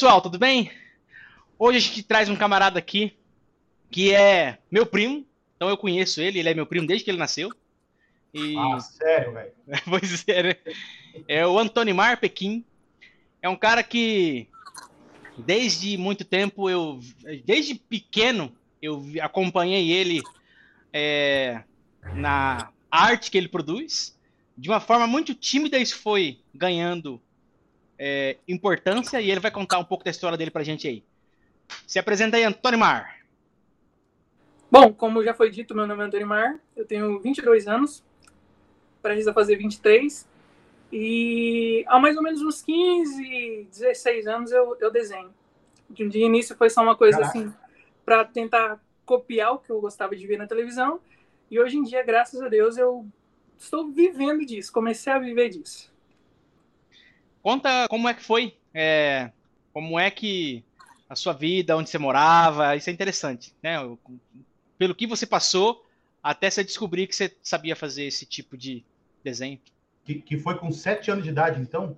pessoal, tudo bem? Hoje a gente traz um camarada aqui que é meu primo, então eu conheço ele, ele é meu primo desde que ele nasceu. E... Ah, sério, velho? pois é, né? É o Antônio Mar Pequim. É um cara que desde muito tempo eu, desde pequeno, eu acompanhei ele é, na arte que ele produz. De uma forma muito tímida, isso foi ganhando é, importância e ele vai contar um pouco da história dele pra gente aí. Se apresenta aí, Antônio Mar. Bom, como já foi dito, meu nome é Antônio Mar, eu tenho 22 anos, precisa fazer 23, e há mais ou menos uns 15, 16 anos eu, eu desenho. De, de início foi só uma coisa Caraca. assim, para tentar copiar o que eu gostava de ver na televisão, e hoje em dia, graças a Deus, eu estou vivendo disso, comecei a viver disso. Conta como é que foi, é, como é que a sua vida, onde você morava, isso é interessante, né? Pelo que você passou até você descobrir que você sabia fazer esse tipo de desenho. Que, que foi com sete anos de idade, então?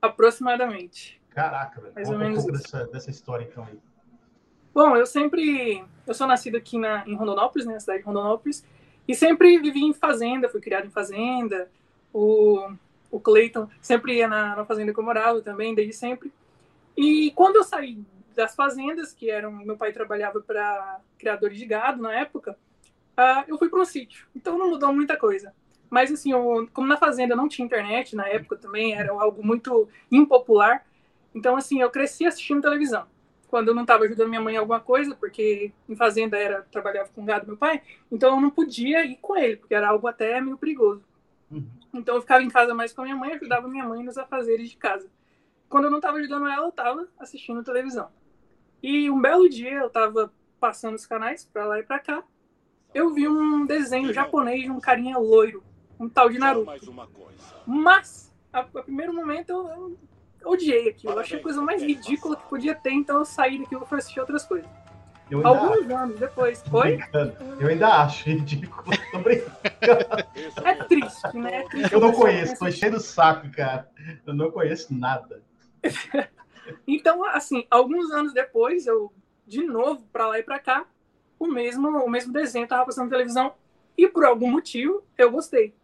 Aproximadamente. Caraca, velho. Mais ou menos um dessa, dessa história, então, aí. Bom, eu sempre... Eu sou nascido aqui na, em Rondonópolis, né, na cidade de Rondonópolis, e sempre vivi em fazenda, fui criado em fazenda. O Cleiton sempre ia na, na fazenda que eu morava também, desde sempre. E quando eu saí das fazendas, que eram meu pai trabalhava para criadores de gado na época, uh, eu fui para um sítio. Então não mudou muita coisa. Mas assim, eu, como na fazenda não tinha internet na época também, era algo muito impopular. Então assim, eu cresci assistindo televisão. Quando eu não estava ajudando minha mãe em alguma coisa, porque em fazenda era trabalhava com gado meu pai, então eu não podia ir com ele, porque era algo até meio perigoso. Uhum. Então eu ficava em casa mais com a minha mãe, ajudava minha mãe nos afazeres de casa. Quando eu não estava ajudando ela, eu estava assistindo televisão. E um belo dia eu estava passando os canais para lá e para cá, eu vi um desenho japonês de um carinha loiro, um tal de Naruto. Mas, a, a primeiro momento, eu, eu odiei aquilo. Eu achei a coisa mais ridícula que podia ter, então eu saí daquilo para assistir outras coisas. Alguns acho. anos depois. Oi? Eu ainda acho ridículo. Tô brincando. É triste, né? É triste eu não conheço, tô cheio do saco, cara. Eu não conheço nada. então, assim, alguns anos depois, eu, de novo, pra lá e pra cá, o mesmo, o mesmo desenho tava passando na televisão e por algum motivo eu gostei.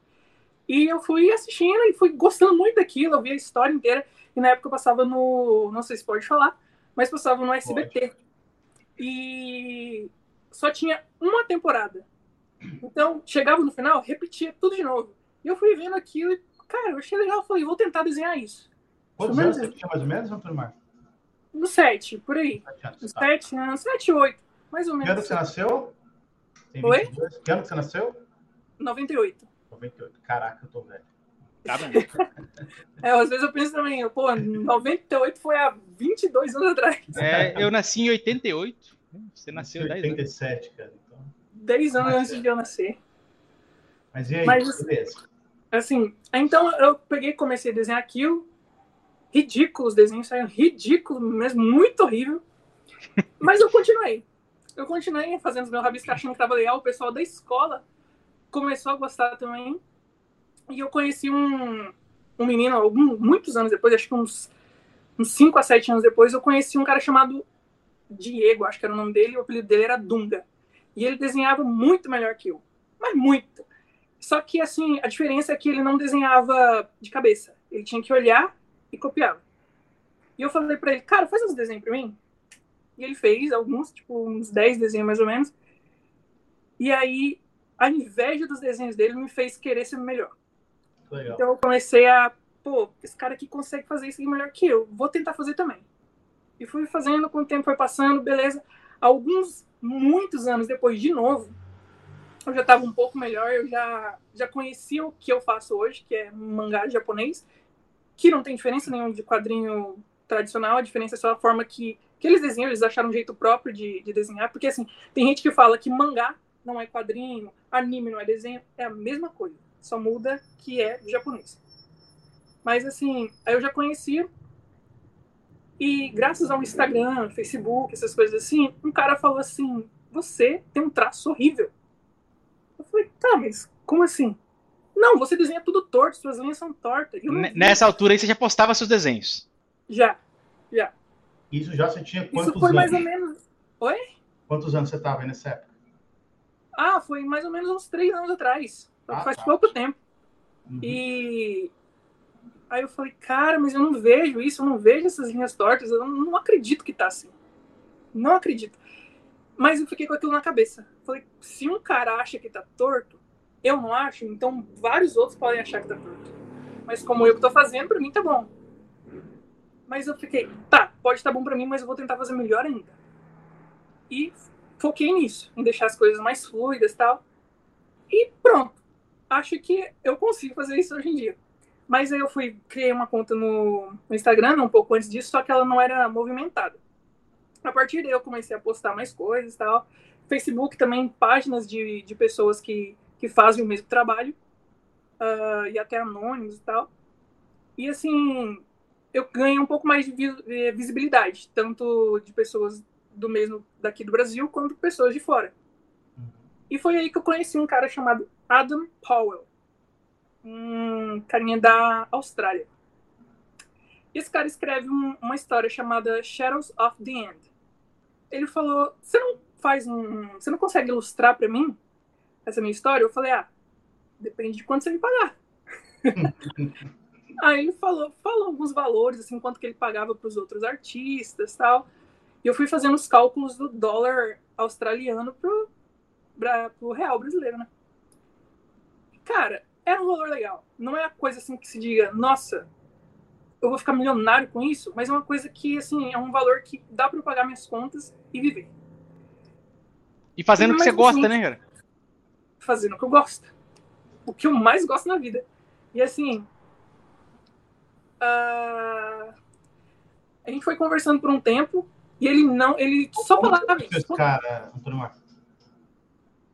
E eu fui assistindo e fui gostando muito daquilo, eu vi a história inteira. E na época eu passava no. Não sei se pode falar, mas passava no SBT. Pode. E só tinha uma temporada. Então, chegava no final, repetia tudo de novo. E eu fui vendo aquilo e, cara, eu achei legal. Falei, vou tentar desenhar isso. Quantos anos você tinha mais ou menos, Antônio? No 7, por aí. No 7, no 7, 8, mais ou menos. Que ano que você nasceu? Tem Oi? Que ano que você nasceu? 98. 98. Caraca, eu tô velho. Tá é, às vezes eu penso também, pô, 98 foi há 22 anos atrás. É, eu nasci em 88. Você nasceu em 87, cara. Então... 10 anos Mas, antes de eu nascer. Mas e aí, Mas, beleza. Assim, então eu peguei comecei a desenhar aquilo. Ridículo, os desenhos saíram ridículos mesmo, muito horrível. Mas eu continuei. Eu continuei fazendo os meus rabiscos achando que tava legal. O pessoal da escola começou a gostar também. E eu conheci um, um menino, algum, muitos anos depois, acho que uns, uns 5 a 7 anos depois, eu conheci um cara chamado Diego, acho que era o nome dele, o apelido dele era Dunga. E ele desenhava muito melhor que eu. Mas muito. Só que, assim, a diferença é que ele não desenhava de cabeça. Ele tinha que olhar e copiava. E eu falei para ele, cara, faz uns desenhos pra mim. E ele fez alguns, tipo, uns 10 desenhos mais ou menos. E aí, a inveja dos desenhos dele me fez querer ser melhor. Legal. Então eu comecei a, pô, esse cara aqui consegue fazer isso melhor que eu, vou tentar fazer também. E fui fazendo, com o tempo foi passando, beleza. Alguns, muitos anos depois, de novo, eu já estava um pouco melhor, eu já, já conhecia o que eu faço hoje, que é mangá japonês, que não tem diferença nenhuma de quadrinho tradicional, a diferença é só a forma que, que eles desenham, eles acharam um jeito próprio de, de desenhar, porque assim, tem gente que fala que mangá não é quadrinho, anime não é desenho, é a mesma coisa só muda que é japonês. Mas assim, aí eu já conhecia. E graças ao Instagram, Facebook, essas coisas assim, um cara falou assim: Você tem um traço horrível. Eu falei: Tá, mas como assim? Não, você desenha tudo torto, suas linhas são tortas. Nessa altura aí você já postava seus desenhos? Já, já. Isso já você tinha quantos Isso foi anos? mais ou menos. Oi? Quantos anos você estava aí nessa época? Ah, foi mais ou menos uns três anos atrás. Ah, faz tá. pouco tempo. Uhum. E aí eu falei, cara, mas eu não vejo isso, eu não vejo essas linhas tortas, eu não acredito que tá assim. Não acredito. Mas eu fiquei com aquilo na cabeça. Falei, se um cara acha que tá torto, eu não acho, então vários outros podem achar que tá torto. Mas como eu que tô fazendo, pra mim tá bom. Mas eu fiquei, tá, pode estar bom pra mim, mas eu vou tentar fazer melhor ainda. E foquei nisso, em deixar as coisas mais fluidas e tal. E pronto. Acho que eu consigo fazer isso hoje em dia. Mas aí eu fui, criei uma conta no, no Instagram um pouco antes disso, só que ela não era movimentada. A partir daí eu comecei a postar mais coisas e tal. Facebook também, páginas de, de pessoas que, que fazem o mesmo trabalho. ah, e até anônimos e tal. E assim, eu ganhei um pouco mais de eh, visibilidade, tanto de pessoas do mesmo daqui do Brasil, quanto pessoas de fora. E foi aí que eu conheci um cara chamado Adam Powell, um carinha da Austrália. Esse cara escreve um- uma história chamada Shadows of the End. Ele falou: "Você não faz um, você não consegue ilustrar para mim essa minha história?" Eu falei: "Ah, depende de quanto você me pagar." Aí ele falou, falou alguns valores, assim, quanto que ele pagava para os outros artistas, tal. E eu fui fazendo os cálculos do dólar australiano pro, pra, pro real brasileiro, né? Cara, era um valor legal. Não é a coisa assim que se diga, nossa, eu vou ficar milionário com isso, mas é uma coisa que, assim, é um valor que dá para eu pagar minhas contas e viver. E fazendo o que você gosta, assim- né, cara? Fazendo o que eu gosto. O que eu mais gosto na vida. E assim. ah, a gente foi conversando por um tempo e ele não. Ele só falava isso. cara, Antônio Marcos?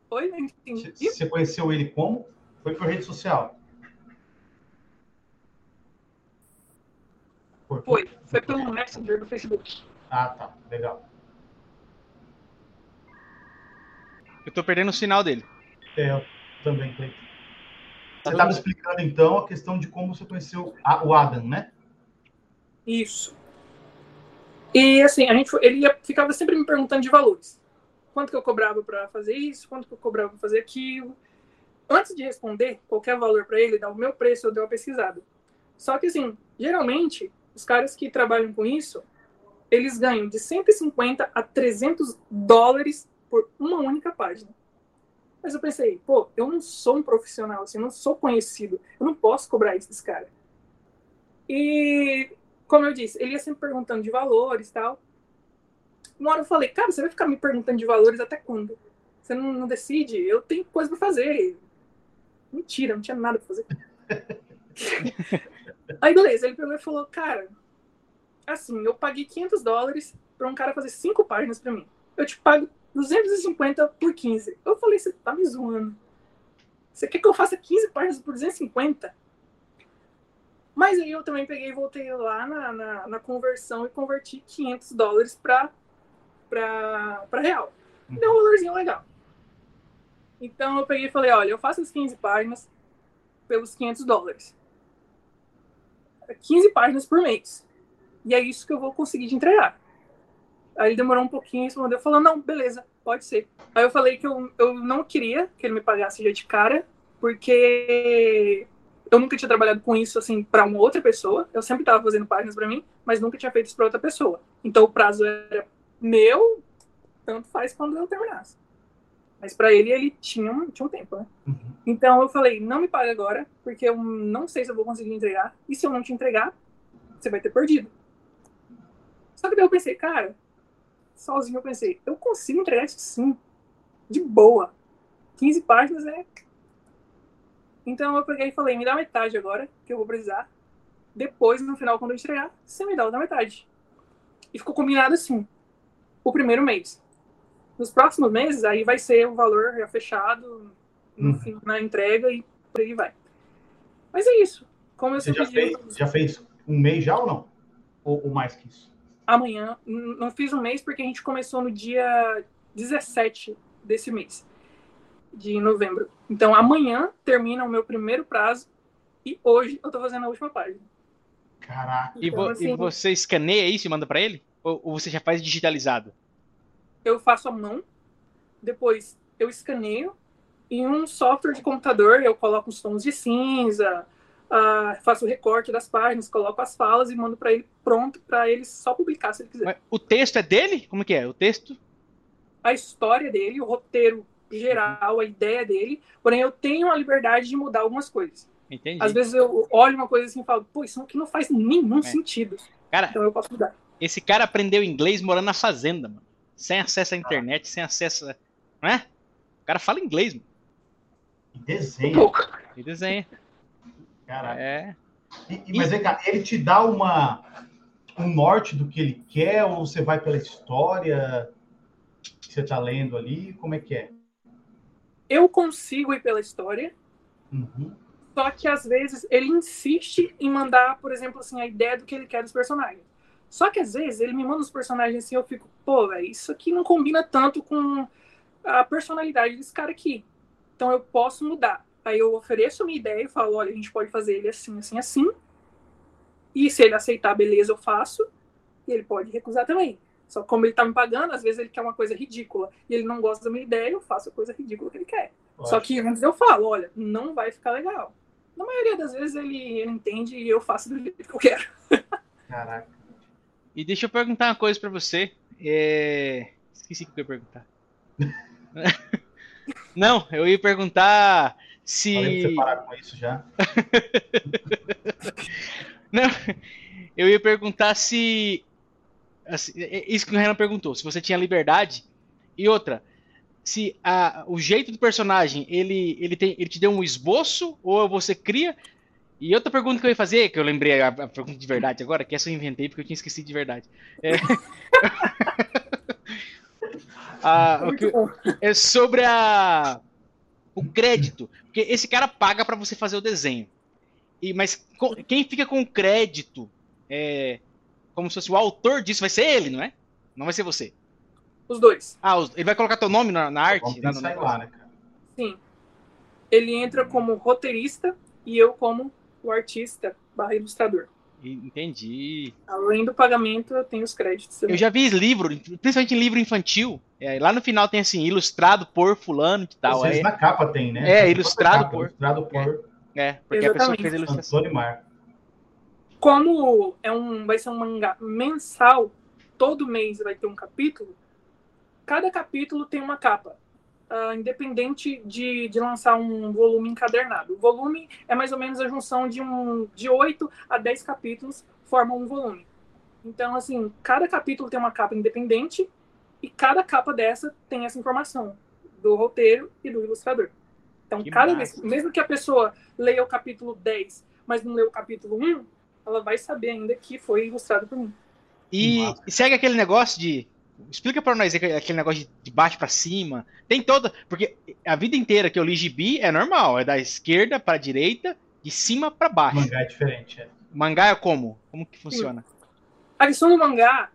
Oi, não entendi. Você conheceu ele como? Foi por rede social? Foi. Foi. Foi pelo Messenger do Facebook. Ah, tá. Legal. Eu tô perdendo o sinal dele. É, eu também, Cleiton. Tá Você estava explicando, então, a questão de como você conheceu a- o Adam, né? Isso. E assim, a gente foi- ele ia- ficava sempre me perguntando de valores. Quanto que eu cobrava para fazer isso, quanto que eu cobrava para fazer aquilo. Antes de responder qualquer valor para ele, dar o meu preço, eu dei uma pesquisada. Só que assim, geralmente, os caras que trabalham com isso, eles ganham de 150 a 300 dólares por uma única página. Mas eu pensei, pô, eu não sou um profissional, assim, eu não sou conhecido, eu não posso cobrar isso desse cara. E como eu disse, ele ia sempre perguntando de valores e tal. Uma hora eu falei, cara, você vai ficar me perguntando de valores até quando? Você não, não decide? Eu tenho coisa pra fazer. Mentira, não tinha nada pra fazer. Aí, beleza, ele pegou e falou, cara, assim, eu paguei 500 dólares pra um cara fazer cinco páginas pra mim. Eu te pago 250 por 15. Eu falei, você tá me zoando. Você quer que eu faça 15 páginas por 250? Mas aí eu também peguei e voltei lá na, na, na conversão e converti 500 dólares para para real. Deu um valorzinho legal. Então eu peguei e falei, olha, eu faço as 15 páginas pelos 500 dólares. 15 páginas por mês. E é isso que eu vou conseguir te entregar. Aí ele demorou um pouquinho e respondeu, falou, não, beleza, pode ser. Aí eu falei que eu, eu não queria que ele me pagasse já de cara, porque eu nunca tinha trabalhado com isso assim para uma outra pessoa. Eu sempre estava fazendo páginas para mim, mas nunca tinha feito isso para outra pessoa. Então o prazo era meu, tanto faz quando eu terminasse. Mas para ele ele tinha um, tinha um tempo, né? Uhum. Então eu falei, não me paga agora, porque eu não sei se eu vou conseguir entregar. E se eu não te entregar, você vai ter perdido. Só que daí eu pensei, cara, sozinho eu pensei, eu consigo entregar isso sim, de boa. 15 páginas é então eu peguei e falei, me dá metade agora, que eu vou precisar. Depois, no final, quando eu entregar, você me dá outra metade. E ficou combinado assim. O primeiro mês. Nos próximos meses, aí vai ser o valor já fechado no Uhum. fim, na entrega e por aí vai. Mas é isso. Como eu Você já fez, já fez um mês já ou não? Ou, ou mais que isso? amanhã, não fiz um mês porque a gente começou no dia 17 desse mês, de novembro. Então amanhã termina o meu primeiro prazo e hoje eu tô fazendo a última página. Caraca. E, Então, vo- assim- e você escaneia isso e manda pra ele? Ou, ou você já faz digitalizado? Eu faço à mão, depois eu escaneio, em um software de computador eu coloco os tons de cinza, uh, faço o recorte das páginas, coloco as falas e mando para ele pronto para ele só publicar se ele quiser. Mas o texto é dele? Como que é? O texto? A história dele, o roteiro geral, a ideia dele, porém eu tenho a liberdade de mudar algumas coisas. Entendi. Às vezes eu olho uma coisa assim e falo, pô, isso aqui não faz nenhum é. sentido. Cara, então eu posso mudar. Esse cara aprendeu inglês morando na fazenda, mano. Sem acesso à internet, sem acesso. A... Não é? O cara fala inglês, mano. E desenha. E desenha. Caraca. É. E, e, mas, cá, ele te dá uma, um norte do que ele quer, ou você vai pela história que você está lendo ali? Como é que é? Eu consigo ir pela história, uhum. só que às vezes ele insiste em mandar, por exemplo, assim, a ideia do que ele quer dos personagens. Só que às vezes ele me manda os personagens assim, eu fico, pô, velho, isso aqui não combina tanto com a personalidade desse cara aqui. Então eu posso mudar. Aí eu ofereço a minha ideia e falo, olha, a gente pode fazer ele assim, assim, assim. E se ele aceitar, beleza, eu faço. E ele pode recusar também. Só que como ele tá me pagando, às vezes ele quer uma coisa ridícula. E ele não gosta da minha ideia, eu faço a coisa ridícula que ele quer. Só que antes eu falo, olha, não vai ficar legal. Na maioria das vezes ele, ele entende e eu faço do jeito que eu quero. Caraca. E deixa eu perguntar uma coisa para você. É... Esqueci o que eu ia perguntar. não, eu ia perguntar se. Você parar com isso já. Não, eu ia perguntar se. Assim, é, é isso que o Renan perguntou, se você tinha liberdade. E outra, se a, o jeito do personagem ele, ele, tem, ele te deu um esboço ou você cria. E outra pergunta que eu ia fazer, que eu lembrei a, a pergunta de verdade agora, que essa eu inventei porque eu tinha esquecido de verdade. É, a, que, é sobre a, o crédito. Porque esse cara paga para você fazer o desenho. E, mas quem fica com o crédito, é, como se fosse o autor disso, vai ser ele, não é? Não vai ser você. Os dois. Ah, os, ele vai colocar teu nome na, na arte? Vamos na, lá, né, cara? Sim. Ele entra como roteirista e eu como o artista barra ilustrador. Entendi. Além do pagamento, eu tenho os créditos. Também. Eu já vi livro, principalmente em livro infantil. É, lá no final tem assim, ilustrado por fulano e tal. Às vezes é... na capa tem, né? É, ilustrado capa, por. Ilustrado por. É, é porque Exatamente. a pessoa fez a ilustração. Antônio Mar. Como é um, vai ser um mangá mensal, todo mês vai ter um capítulo, cada capítulo tem uma capa. Uh, independente de, de lançar um volume encadernado. O volume é mais ou menos a junção de, um, de 8 a 10 capítulos formam um volume. Então, assim, cada capítulo tem uma capa independente e cada capa dessa tem essa informação do roteiro e do ilustrador. Então, que cada massa. vez, mesmo que a pessoa leia o capítulo 10, mas não lê o capítulo 1, ela vai saber ainda que foi ilustrado por mim. E, e segue aquele negócio de. Explica para nós aquele negócio de baixo para cima. Tem toda. Porque a vida inteira que eu li gibi é normal, é da esquerda para direita, de cima para baixo. O mangá é diferente, é. Mangá é como? Como que funciona? Sim. A questão do mangá,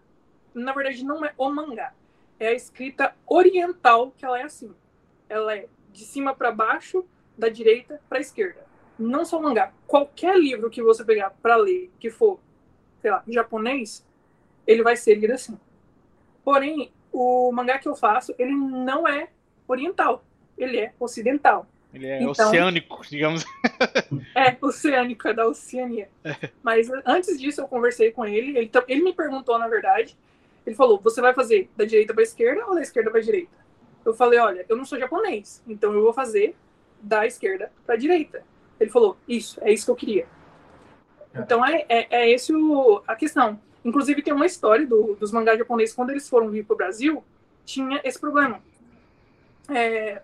na verdade, não é o mangá. É a escrita oriental que ela é assim. Ela é de cima para baixo, da direita para esquerda. Não só mangá. Qualquer livro que você pegar para ler, que for, sei lá, japonês, ele vai ser lido assim. Porém, o mangá que eu faço, ele não é oriental. Ele é ocidental. Ele é então, oceânico, digamos. É, oceânico, é da Oceania. Mas antes disso eu conversei com ele, ele, ele me perguntou, na verdade, ele falou, você vai fazer da direita para esquerda ou da esquerda para direita? Eu falei, olha, eu não sou japonês, então eu vou fazer da esquerda para direita. Ele falou, isso, é isso que eu queria. É. Então é, é, é esse o, a questão. Inclusive tem uma história do, dos mangás japoneses, quando eles foram vir para o Brasil, tinha esse problema. É,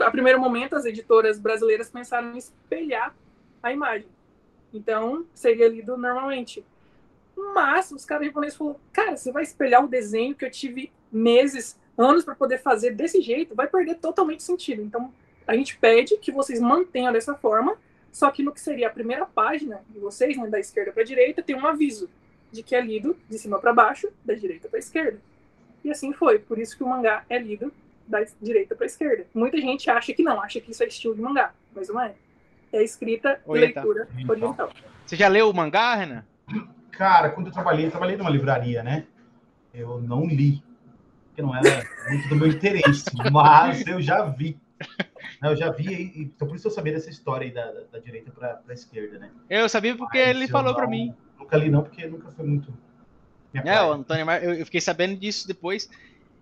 a primeiro momento, as editoras brasileiras pensaram em espelhar a imagem. Então, seria lido normalmente. Mas os caras japoneses falaram: cara, você vai espelhar o desenho que eu tive meses, anos para poder fazer desse jeito, vai perder totalmente sentido. Então, a gente pede que vocês mantenham dessa forma, só que no que seria a primeira página de vocês, né, da esquerda para a direita, tem um aviso de que é lido de cima para baixo, da direita para a esquerda. E assim foi. Por isso que o mangá é lido da direita para esquerda. Muita gente acha que não, acha que isso é estilo de mangá, mas não é. É escrita e leitura oriental. Você já leu o mangá, Renan? Cara, quando eu trabalhei, eu trabalhei numa livraria, né? Eu não li, porque não era muito do meu interesse, mas eu já vi. Eu já vi, então por isso eu sabia dessa história aí da, da, da direita para a esquerda, né? Eu sabia porque mas ele falou para mim. Nunca li não, porque nunca foi muito. É, o Antônio Mar... eu fiquei sabendo disso depois.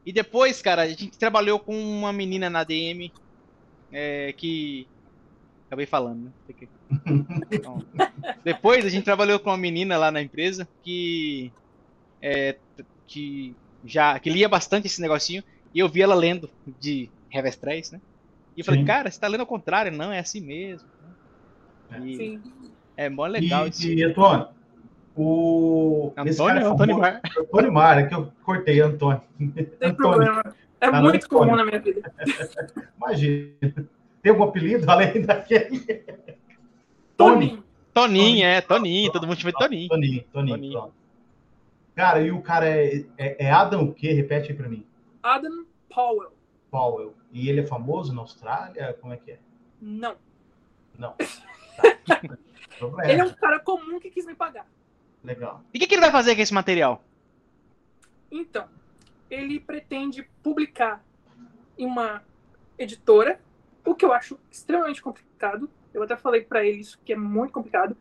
E depois, cara, a gente trabalhou com uma menina na DM é, que. Acabei falando, né? Então, depois a gente trabalhou com uma menina lá na empresa que. É, que já que lia bastante esse negocinho e eu vi ela lendo de Revestréis, né? E eu falei, Sim. cara, você tá lendo ao contrário, não, é assim mesmo. E Sim. É mó legal e, isso. E, Antônio, o. Antônio, é Antônio Mar. Antônio Mar, é que eu cortei, Antônio. Tem Antônio. problema. É tá muito comum na minha vida. Imagina. Tem algum apelido além daquele? Tony. Toninho, é, Toninho, todo mundo chama de Toninho. Toninho, Toninho, Toninho. Cara, e o cara é, é, é Adam o quê? Repete aí pra mim. Adam Powell. Powell. E ele é famoso na Austrália? Como é que é? Não. Não. Tá. ele é um cara comum que quis me pagar. Legal. E o que, que ele vai fazer com esse material? Então, ele pretende publicar em uma editora, o que eu acho extremamente complicado. Eu até falei para ele isso que é muito complicado.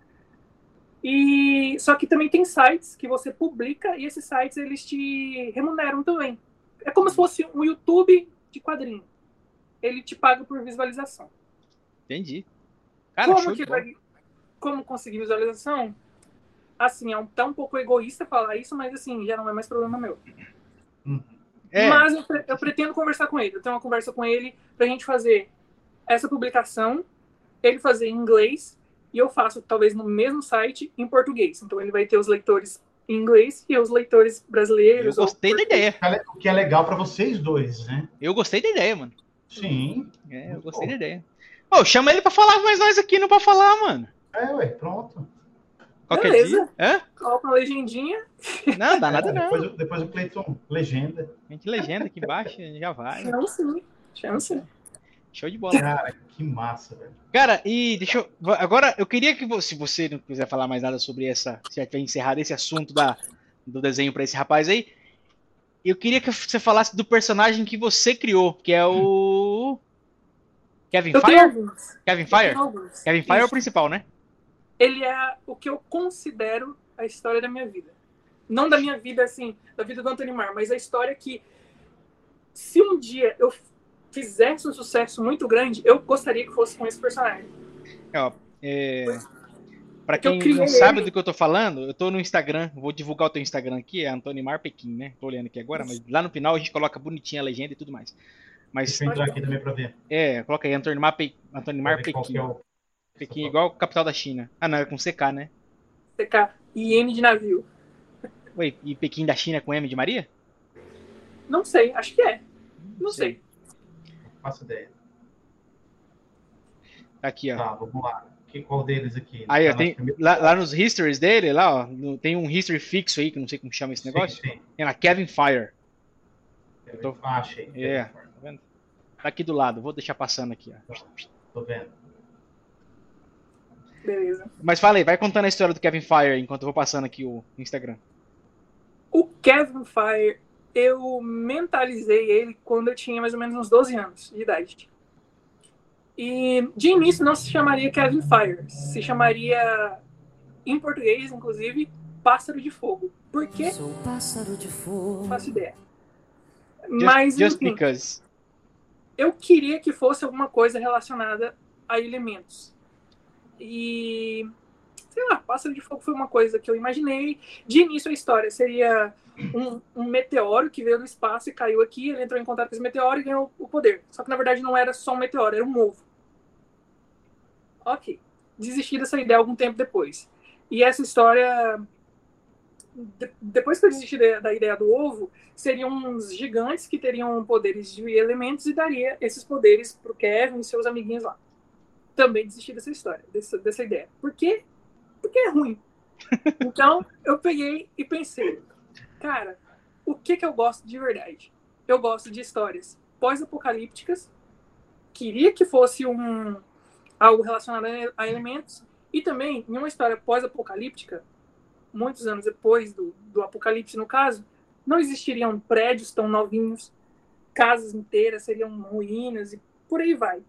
E só que também tem sites que você publica e esses sites eles te remuneram também. É como se fosse um YouTube de quadrinho. Ele te paga por visualização. Entendi. Cara, como, que vai, como conseguir visualização? Assim, é um, tá um pouco egoísta falar isso, mas assim, já não é mais problema meu. Uhum. É. Mas eu, eu, pretendo conversar com ele. Eu tenho uma conversa com ele pra gente fazer essa publicação, ele fazer em inglês, e eu faço talvez no mesmo site em português. Então ele vai ter os leitores em inglês e os leitores brasileiros. Eu gostei da ideia. O que é legal para vocês dois, né? Eu gostei da ideia, mano. Sim. É, eu gostei bom. da ideia. Pô, chama ele para falar mais nós aqui, não para falar, mano. É, ué, pronto. Qualquer Beleza. dia. Hã? Coloca uma legendinha. Não, dá nada não. Depois, depois o Cleiton, legenda. A gente legenda aqui embaixo, já vai. Chama sim. Chama sim. Show de bola. Cara, que massa, velho. Cara, e deixa eu. Agora, eu queria que você, se você não quiser falar mais nada sobre essa. Se já tiver encerrado esse assunto da, do desenho para esse rapaz aí. Eu queria que você falasse do personagem que você criou, que é o. Kevin eu Fire? Kevin Fire? Kevin Fire Isso. é o principal, né? Ele é o que eu considero a história da minha vida. Não da minha vida, assim, da vida do Anthony Marr, mas a história que, se um dia eu fizesse um sucesso muito grande, eu gostaria que fosse com esse personagem. É, ó, é... Pra quem não sabe ele. do que eu tô falando, eu tô no Instagram, vou divulgar o teu Instagram aqui, é Antônio Mar Pequim, né? Tô olhando aqui agora, mas lá no final a gente coloca bonitinha a legenda e tudo mais. Mas, Deixa eu entrar aqui também pra ver. É, coloca aí Antônio Mar, Pe... Antônio Mar Pequim. É o... Pequim igual o capital da China. Ah, não, é com CK, né? CK. E M de navio. Oi, e Pequim da China com M de Maria? Não sei, acho que é. Não, não sei. sei. Não faço ideia. Aqui, ó. Tá, vamos lá. Que, qual deles aqui? Aí, ó, tá tem, lá, lá, nos histories dele, lá, ó, no, tem um history fixo aí, que não sei como chama esse negócio. Sim, sim. Tem lá, Kevin Fire. Kevin, tô... Ah, achei. É, tá vendo? Tá aqui do lado, vou deixar passando aqui, ó. Tô vendo. Beleza. Mas fala aí, vai contando a história do Kevin Fire enquanto eu vou passando aqui o Instagram. O Kevin Fire, eu mentalizei ele quando eu tinha mais ou menos uns 12 anos de idade. E de início não se chamaria Kevin Fire, se chamaria, em português, inclusive, Pássaro de Fogo. Por quê? Sou pássaro de fogo. Não faço ideia. Just, Mas, just enfim, because. eu queria que fosse alguma coisa relacionada a elementos. E sei lá, Pássaro de Fogo foi uma coisa que eu imaginei. De início a história seria um, um, meteoro que veio do espaço e caiu aqui, ele entrou em contato com esse meteoro e ganhou o poder. Só que na verdade não era só um meteoro, era um ovo. Ok. Desisti dessa ideia algum tempo depois. E essa história. De, depois que eu desisti da, ideia do ovo, seriam uns gigantes que teriam poderes de elementos e daria esses poderes pro Kevin e seus amiguinhos lá. Também desisti dessa história, dessa, dessa ideia. Por quê? Porque é ruim. Então, eu peguei e pensei, cara, o que que eu gosto de verdade? Eu gosto de histórias pós-apocalípticas. Queria que fosse um algo relacionado a elementos e também em uma história pós-apocalíptica, muitos anos depois do, do apocalipse no caso, não existiriam prédios tão novinhos, casas inteiras seriam ruínas e por aí vai.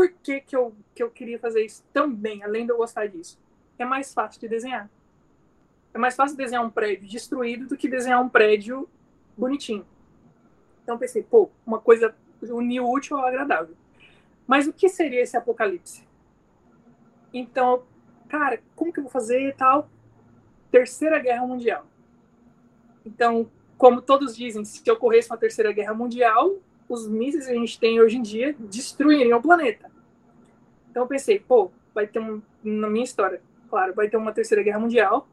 Por que, que, eu, que eu queria fazer isso tão bem, além de eu gostar disso? É mais fácil de desenhar. É mais fácil desenhar um prédio destruído do que desenhar um prédio bonitinho. Então pensei, pô, uma coisa unir o útil ao agradável. Mas o que seria esse apocalipse? Então, cara, como que eu vou fazer e tal? Terceira Guerra Mundial. Então, como todos dizem, se ocorresse uma Terceira Guerra Mundial, os mísseis que a gente tem hoje em dia destruiriam o planeta. Então eu pensei, pô, vai ter um, na minha história, claro, vai ter uma Terceira Guerra Mundial,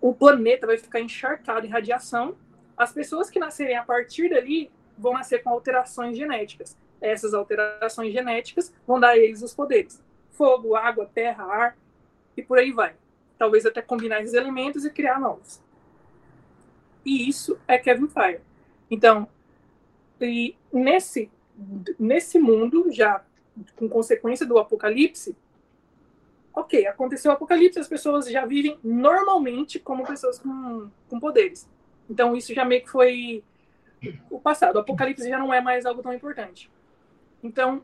o planeta vai ficar encharcado em radiação, as pessoas que nascerem a partir dali vão nascer com alterações genéticas. Essas alterações genéticas vão dar a eles os poderes: fogo, água, terra, ar e por aí vai. Talvez até combinar esses elementos e criar novos. E isso é Kevin Fire. Então, e nesse, nesse mundo, já com consequência do apocalipse, ok, aconteceu o apocalipse, as pessoas já vivem normalmente como pessoas com, com poderes. Então, isso já meio que foi o passado. O apocalipse já não é mais algo tão importante. Então,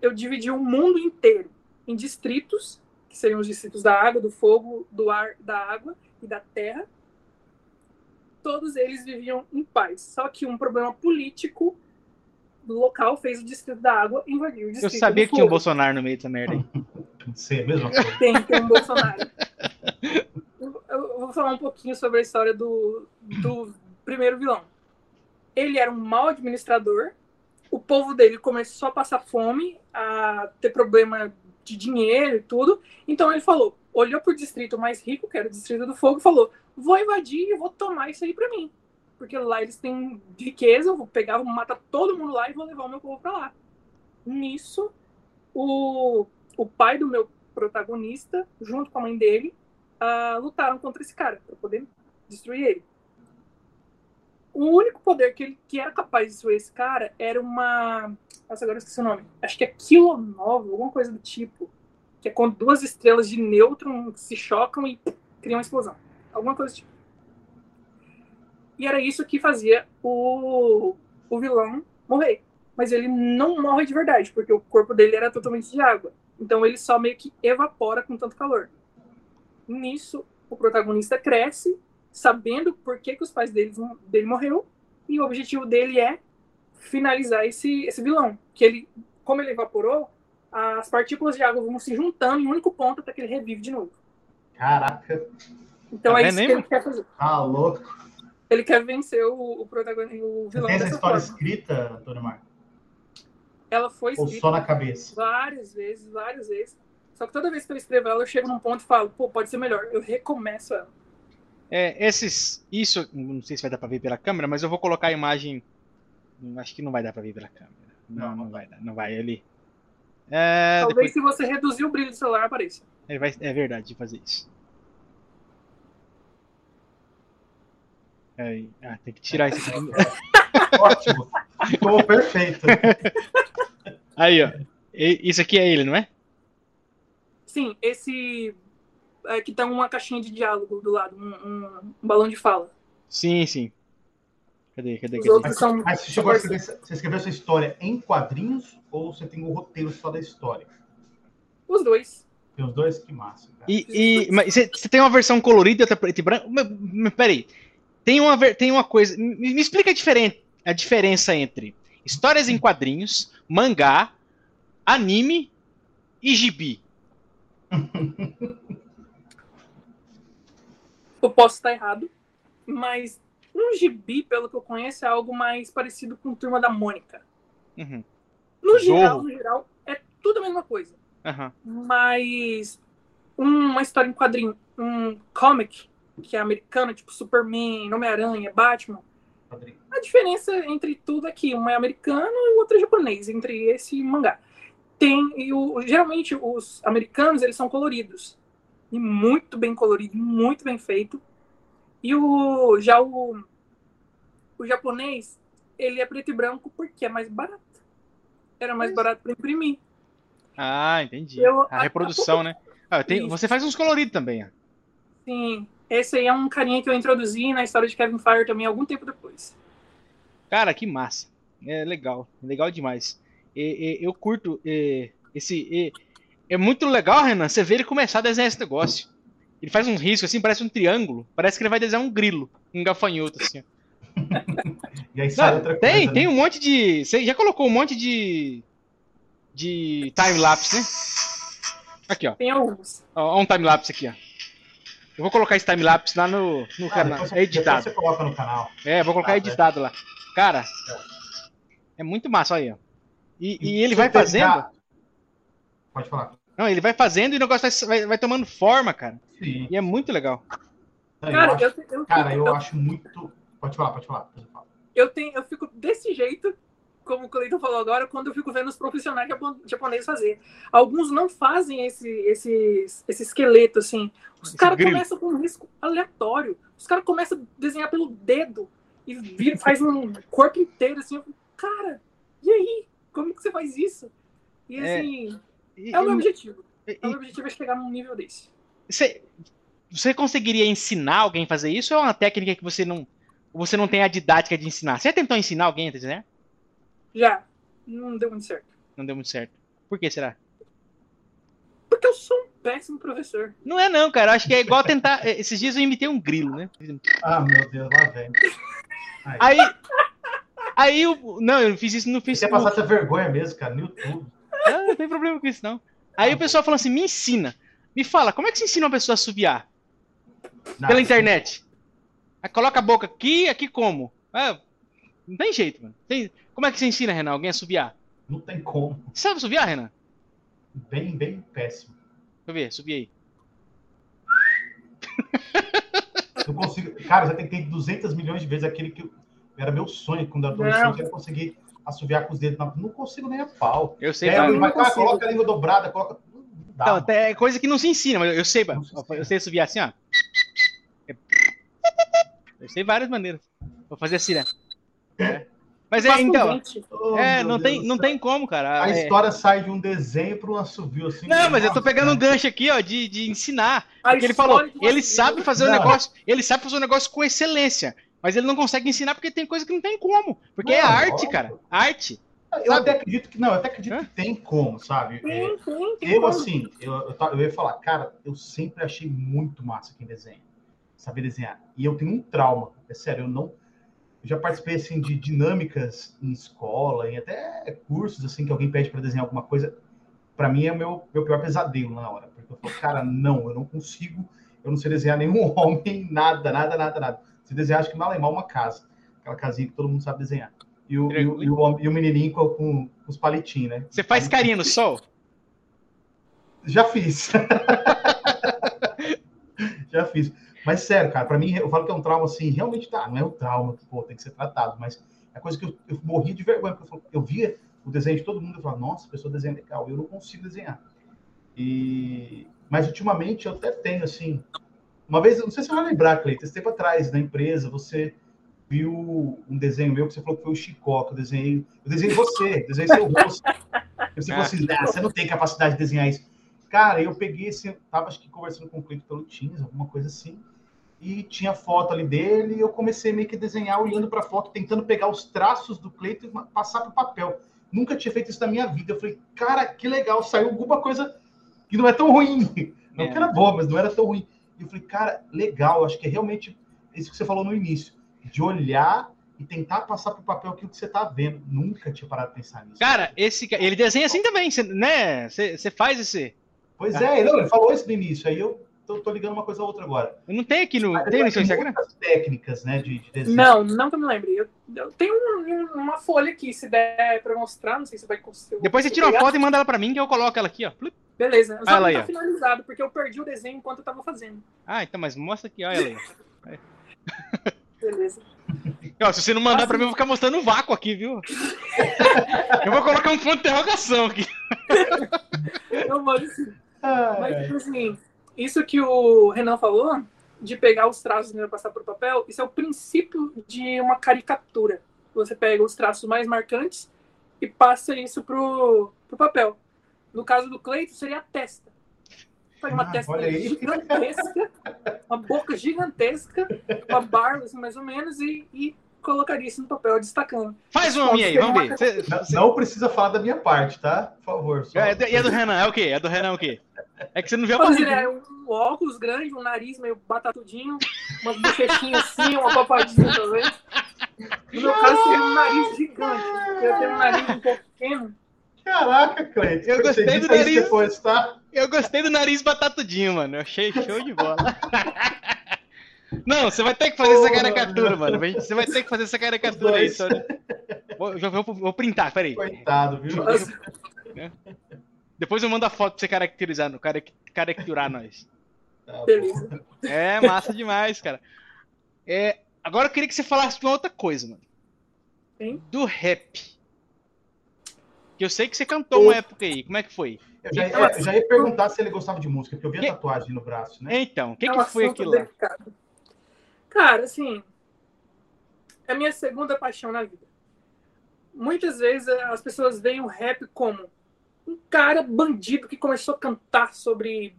eu dividi o mundo inteiro em distritos, que seriam os distritos da água, do fogo, do ar, da água e da terra. Todos eles viviam em paz. Só que um problema político do local fez o distrito da água invadir o distrito Eu sabia que tinha um Bolsonaro no meio dessa merda aí. Sim, mesmo. Tem, tem um Bolsonaro. Eu vou falar um pouquinho sobre a história do, do primeiro vilão. Ele era um mau administrador, o povo dele começou a passar fome, a ter problema de dinheiro e tudo. Então ele falou, olhou para o distrito mais rico, que era o distrito do fogo, e falou: vou invadir e vou tomar isso aí para mim. Porque lá eles têm riqueza, eu vou pegar, vou matar todo mundo lá e vou levar o meu povo para lá. Nisso, o, o pai do meu protagonista, junto com a mãe dele, uh, lutaram contra esse cara, para poder destruir ele o único poder que ele que era capaz de destruir esse cara era uma. Nossa, agora eu esqueci o nome. Acho que é quilonova, alguma coisa do tipo. Que é quando duas estrelas de nêutron se chocam e criam uma explosão. Alguma coisa tipo. E era isso que fazia o, o vilão morrer. Mas ele não morre de verdade, porque o corpo dele era totalmente de água. Então ele só meio que evapora com tanto calor. Nisso, o protagonista cresce sabendo por que, que os pais dele, dele morreu e o objetivo dele é finalizar esse, esse vilão. Que ele, como ele evaporou, as partículas de água vão se juntando em um único ponto até que ele revive de novo. Caraca. Então tá é isso que ele quer fazer. Ah, louco. Ele quer vencer o, o protagonista, o vilão. Você tem essa história forma. escrita, Antônio Marco? Ela foi escrita. Ou só na cabeça? Várias vezes, várias vezes. Só que toda vez que eu escrevo ela, eu chego num ponto e falo, pô, pode ser melhor. Eu recomeço ela. É, esses, isso, não sei se vai dar para ver pela câmera, mas eu vou colocar a imagem. Acho que não vai dar para ver pela câmera. Não, não, não vai dar, não vai ali. É, Talvez depois... se você reduzir o brilho do celular apareça. É, vai, é verdade de fazer isso. Aí, ah, tem que tirar isso aqui. Ótimo. Ficou perfeito. Aí, ó. Isso aqui é ele, não é? Sim, esse é, que tem uma caixinha de diálogo do lado, um, um, um balão de fala. Sim, sim. Cadê, cadê, cadê? Mas, são... mas você, chegou a escrever, você escreveu essa história em quadrinhos ou você tem o um roteiro só da história? Os dois. Tem os dois? Que massa. Cara. E, e, mas você, você tem uma versão colorida e outra preto e branco? Mas, mas, peraí. Tem uma, tem uma coisa. Me, me explica a, diferen, a diferença entre histórias em quadrinhos, mangá, anime e gibi. Eu posso estar errado, mas um gibi, pelo que eu conheço, é algo mais parecido com Turma da Mônica. Uhum. No geral, no geral, é tudo a mesma coisa. Uhum. Mas uma história em quadrinho, um comic, que é americano, tipo Superman, Homem-Aranha, Batman. A diferença entre tudo aqui, um é americano e o outro é japonês, entre esse mangá. Tem, e o, geralmente os americanos, eles são coloridos e muito bem colorido, muito bem feito. E o já o, o japonês, ele é preto e branco porque é mais barato. Era mais barato para imprimir. Ah, entendi. Eu, a, reprodução, a, né? Ah, tenho, você faz uns coloridos também. Sim. Esse aí é um carinha que eu introduzi na história de Kevin Fire também algum tempo depois. Cara, que massa. É legal, legal demais. E, e, eu curto e, esse. é muito legal, Renan, você ver ele começar a desenhar esse negócio. Ele faz um risco assim, parece um triângulo. Parece que ele vai desenhar um grilo, um gafanhoto, assim. e aí sai Não, outra tem, coisa. tem né? um monte de. Você já colocou um monte de. de time-lapse, né? Aqui, ó. Tem alguns. Ó, ó um time-lapse aqui, ó. Eu vou colocar esse time-lapse lá no, no Ah, canal. depois, É editado. você coloca no canal. É, vou colocar Ah, editado lá. Cara, é muito massa, olha aí, ó. E, e ele se vai eu pegar- fazendo. Pode falar. Não, ele vai fazendo e o negócio vai, vai, vai tomando forma, cara. Sim. E é muito legal. Não, eu Cara, acho- eu, eu, cara, eu eu, acho muito. Pode falar, pode falar. Pode falar. eu tenho, eu fico desse jeito, como o Cleiton falou agora, quando eu fico vendo os profissionais japo- japoneses fazer. Alguns não fazem esse, esse, esse esqueleto, assim. Os caras começam com um risco aleatório. Os caras começam a desenhar pelo dedo e vira, faz um corpo inteiro, assim. Fico, cara, e aí? Como que você faz isso? E É, assim, E- é, o meu e- objetivo. e- O meu objetivo é chegar num nível desse. Você, você conseguiria ensinar alguém a fazer isso ou é uma técnica que você não, você não tem a didática de ensinar? Você já tentou ensinar alguém a desenhar? Já. Não deu muito certo. Não deu muito certo. Por que será? Porque eu sou um péssimo professor. Não é não, cara. Eu Acho que é igual tentar. Esses dias eu imitei um grilo, né? Ah, meu Deus, lá vem. Aí. Aí. Aí eu. Não, eu fiz isso no Você quer Facebook. passar essa vergonha mesmo, cara, no YouTube. Ah, não tem problema com isso, não. Aí o pessoal falou assim: me ensina. Me fala, como é que se ensina uma pessoa a subiar? Não, Pela internet. Aí coloca a boca aqui, aqui como? Ah, não tem jeito, mano. Tem- Como é que você ensina, Renan, alguém a subiar? Não tem como. Você sabe subiar, Renan? Bem, bem péssimo. Deixa eu ver, subi aí. Não consigo. Cara, já tentei 200 milhões de vezes aquele que eu- era meu sonho quando era adolescente, era conseguir assoviar com os dedos. Não, não consigo nem a pau. Eu sei, É, eu vai, cara, coloca a língua dobrada, coloca. Não dá. Não, é coisa que não se ensina, mas eu sei, eu sei subir assim, ó. Eu sei várias maneiras. Vou fazer assim, né? É. Mas é, um então. Oh, é, meu não Deus tem, não tem como, cara. A É. história sai de um desenho para um assovio assim. Não, mas eu tô pegando um gancho aqui, ó, de, de ensinar. A Porque ele falou, um ele sabe fazer o Não. negócio, ele sabe fazer o negócio com excelência. Mas ele não consegue ensinar porque tem coisa que não tem como. Porque é Não, arte, óbvio. cara. Arte. Eu sabe? até acredito que não, eu até acredito Hã? que tem como, sabe? É, Tem, tem, tem Eu, como. assim, eu, eu, eu ia falar, cara, eu sempre achei muito massa quem desenha. Saber desenhar. E eu tenho um trauma, é sério, eu não. Já participei, assim, de dinâmicas em escola, em até cursos, assim, que alguém pede para desenhar alguma coisa. Para mim é o meu, meu pior pesadelo na hora. Porque eu falo, cara, não, eu não consigo, eu não sei desenhar nenhum homem, nada, nada, nada, nada. Se desenhar, acho que no alemão uma casa. Aquela casinha que todo mundo sabe desenhar. E o, e o, e o, e o menininho com, com, os palitinhos, né? Você faz carinha no sol? Já fiz. Já fiz. Mas sério, cara, pra mim, eu falo que é um trauma assim, realmente tá, não é um trauma que, pô, tem que ser tratado, mas é coisa que eu, eu morri de vergonha, porque eu, eu via o desenho de todo mundo e falava, nossa, a pessoa desenha legal, eu não consigo desenhar. E... Mas ultimamente eu até tenho, assim, uma vez, eu não sei se você vai lembrar, Cleiton, esse tempo atrás, na empresa, você viu um desenho meu que você falou que foi o Chicó, que eu desenhei, eu desenhei você, desenhei seu rosto. Você falou assim, "Ah, você não tem capacidade de desenhar isso. Cara, eu peguei esse, tava acho que conversando com o Cleiton pelo Teams, alguma coisa assim, e tinha foto ali dele, e eu comecei meio que a desenhar, olhando para a foto, tentando pegar os traços do Cleiton e passar para o papel. Nunca tinha feito isso na minha vida. Eu falei, cara, que legal, saiu alguma coisa que não é tão ruim. Não É. que era boa, mas não era tão ruim. E eu falei, cara, legal, acho que é realmente isso que você falou no início, de olhar e tentar passar para o papel aquilo que você está vendo. Nunca tinha parado de pensar nisso. Cara, esse ele desenha assim também, né? Você você faz esse. Pois é, não, ele falou isso no início, aí eu tô, tô ligando uma coisa a outra agora. Não tenho aqui no. Tem no seu tem Instagram? técnicas, né, de, de desenho. Não, não que eu me lembre. Eu, eu tenho um- uma folha aqui, se der pra mostrar, não sei se vai conseguir. Depois você tira uma foto e manda ela pra mim que eu coloco ela aqui, ó. Plup. Beleza, só ela não aí, tá ó. finalizado, porque eu perdi o desenho enquanto eu tava fazendo. Ah, então, mas mostra aqui, olha ela aí. Beleza. Ó, se você não mandar pra mim, eu vou ficar mostrando um vácuo aqui, viu? eu vou colocar um ponto de interrogação aqui. Eu mando sim. Ah, Mas, é. tipo assim, isso que o Renan falou, de pegar os traços e passar para o papel, isso é o princípio de uma caricatura. Você pega os traços mais marcantes e passa isso pro, pro papel. No caso do Cleito, seria a testa. Pega uma Ah, testa gigantesca. uma boca gigantesca, uma barba, assim, mais ou menos, e, e colocaria isso no papel destacando. Faz uma minha aí, vamos ver. Cê, não, cê... não, precisa falar da minha parte, tá? Por favor. Só... É, e a do Renan, é o quê? É do Renan é o quê? É que você não viu a barriga. É um óculos grande, um nariz meio batatudinho, umas bochechinhas assim, uma papadinha também. No meu caso, seria um nariz gigante. Eu tenho um nariz um pouco pequeno. Caraca, Cleiton. Eu gostei do nariz. Depois, tá? Eu gostei do nariz batatudinho, mano. Eu achei show de bola. Não, você vai ter que fazer essa caricatura, mano. Você vai ter que fazer essa caricatura aí. Só... Vou, vou, vou printar, peraí. Coitado, viu? Né? Depois eu mando a foto pra você caracterizar, caracterizar nós. Tá. É massa demais, cara. É, agora eu queria que você falasse de uma outra coisa, mano. Sim? Do rap. Que eu sei que você cantou uma época aí. Como é que foi? Eu já, eu já ia perguntar se ele gostava de música, porque eu vi a tatuagem no braço, né? Então, o que, é que foi aquilo lá? Cara, assim, é a minha segunda paixão na vida. Muitas vezes eh, as pessoas veem o rap como um cara bandido que começou a cantar sobre,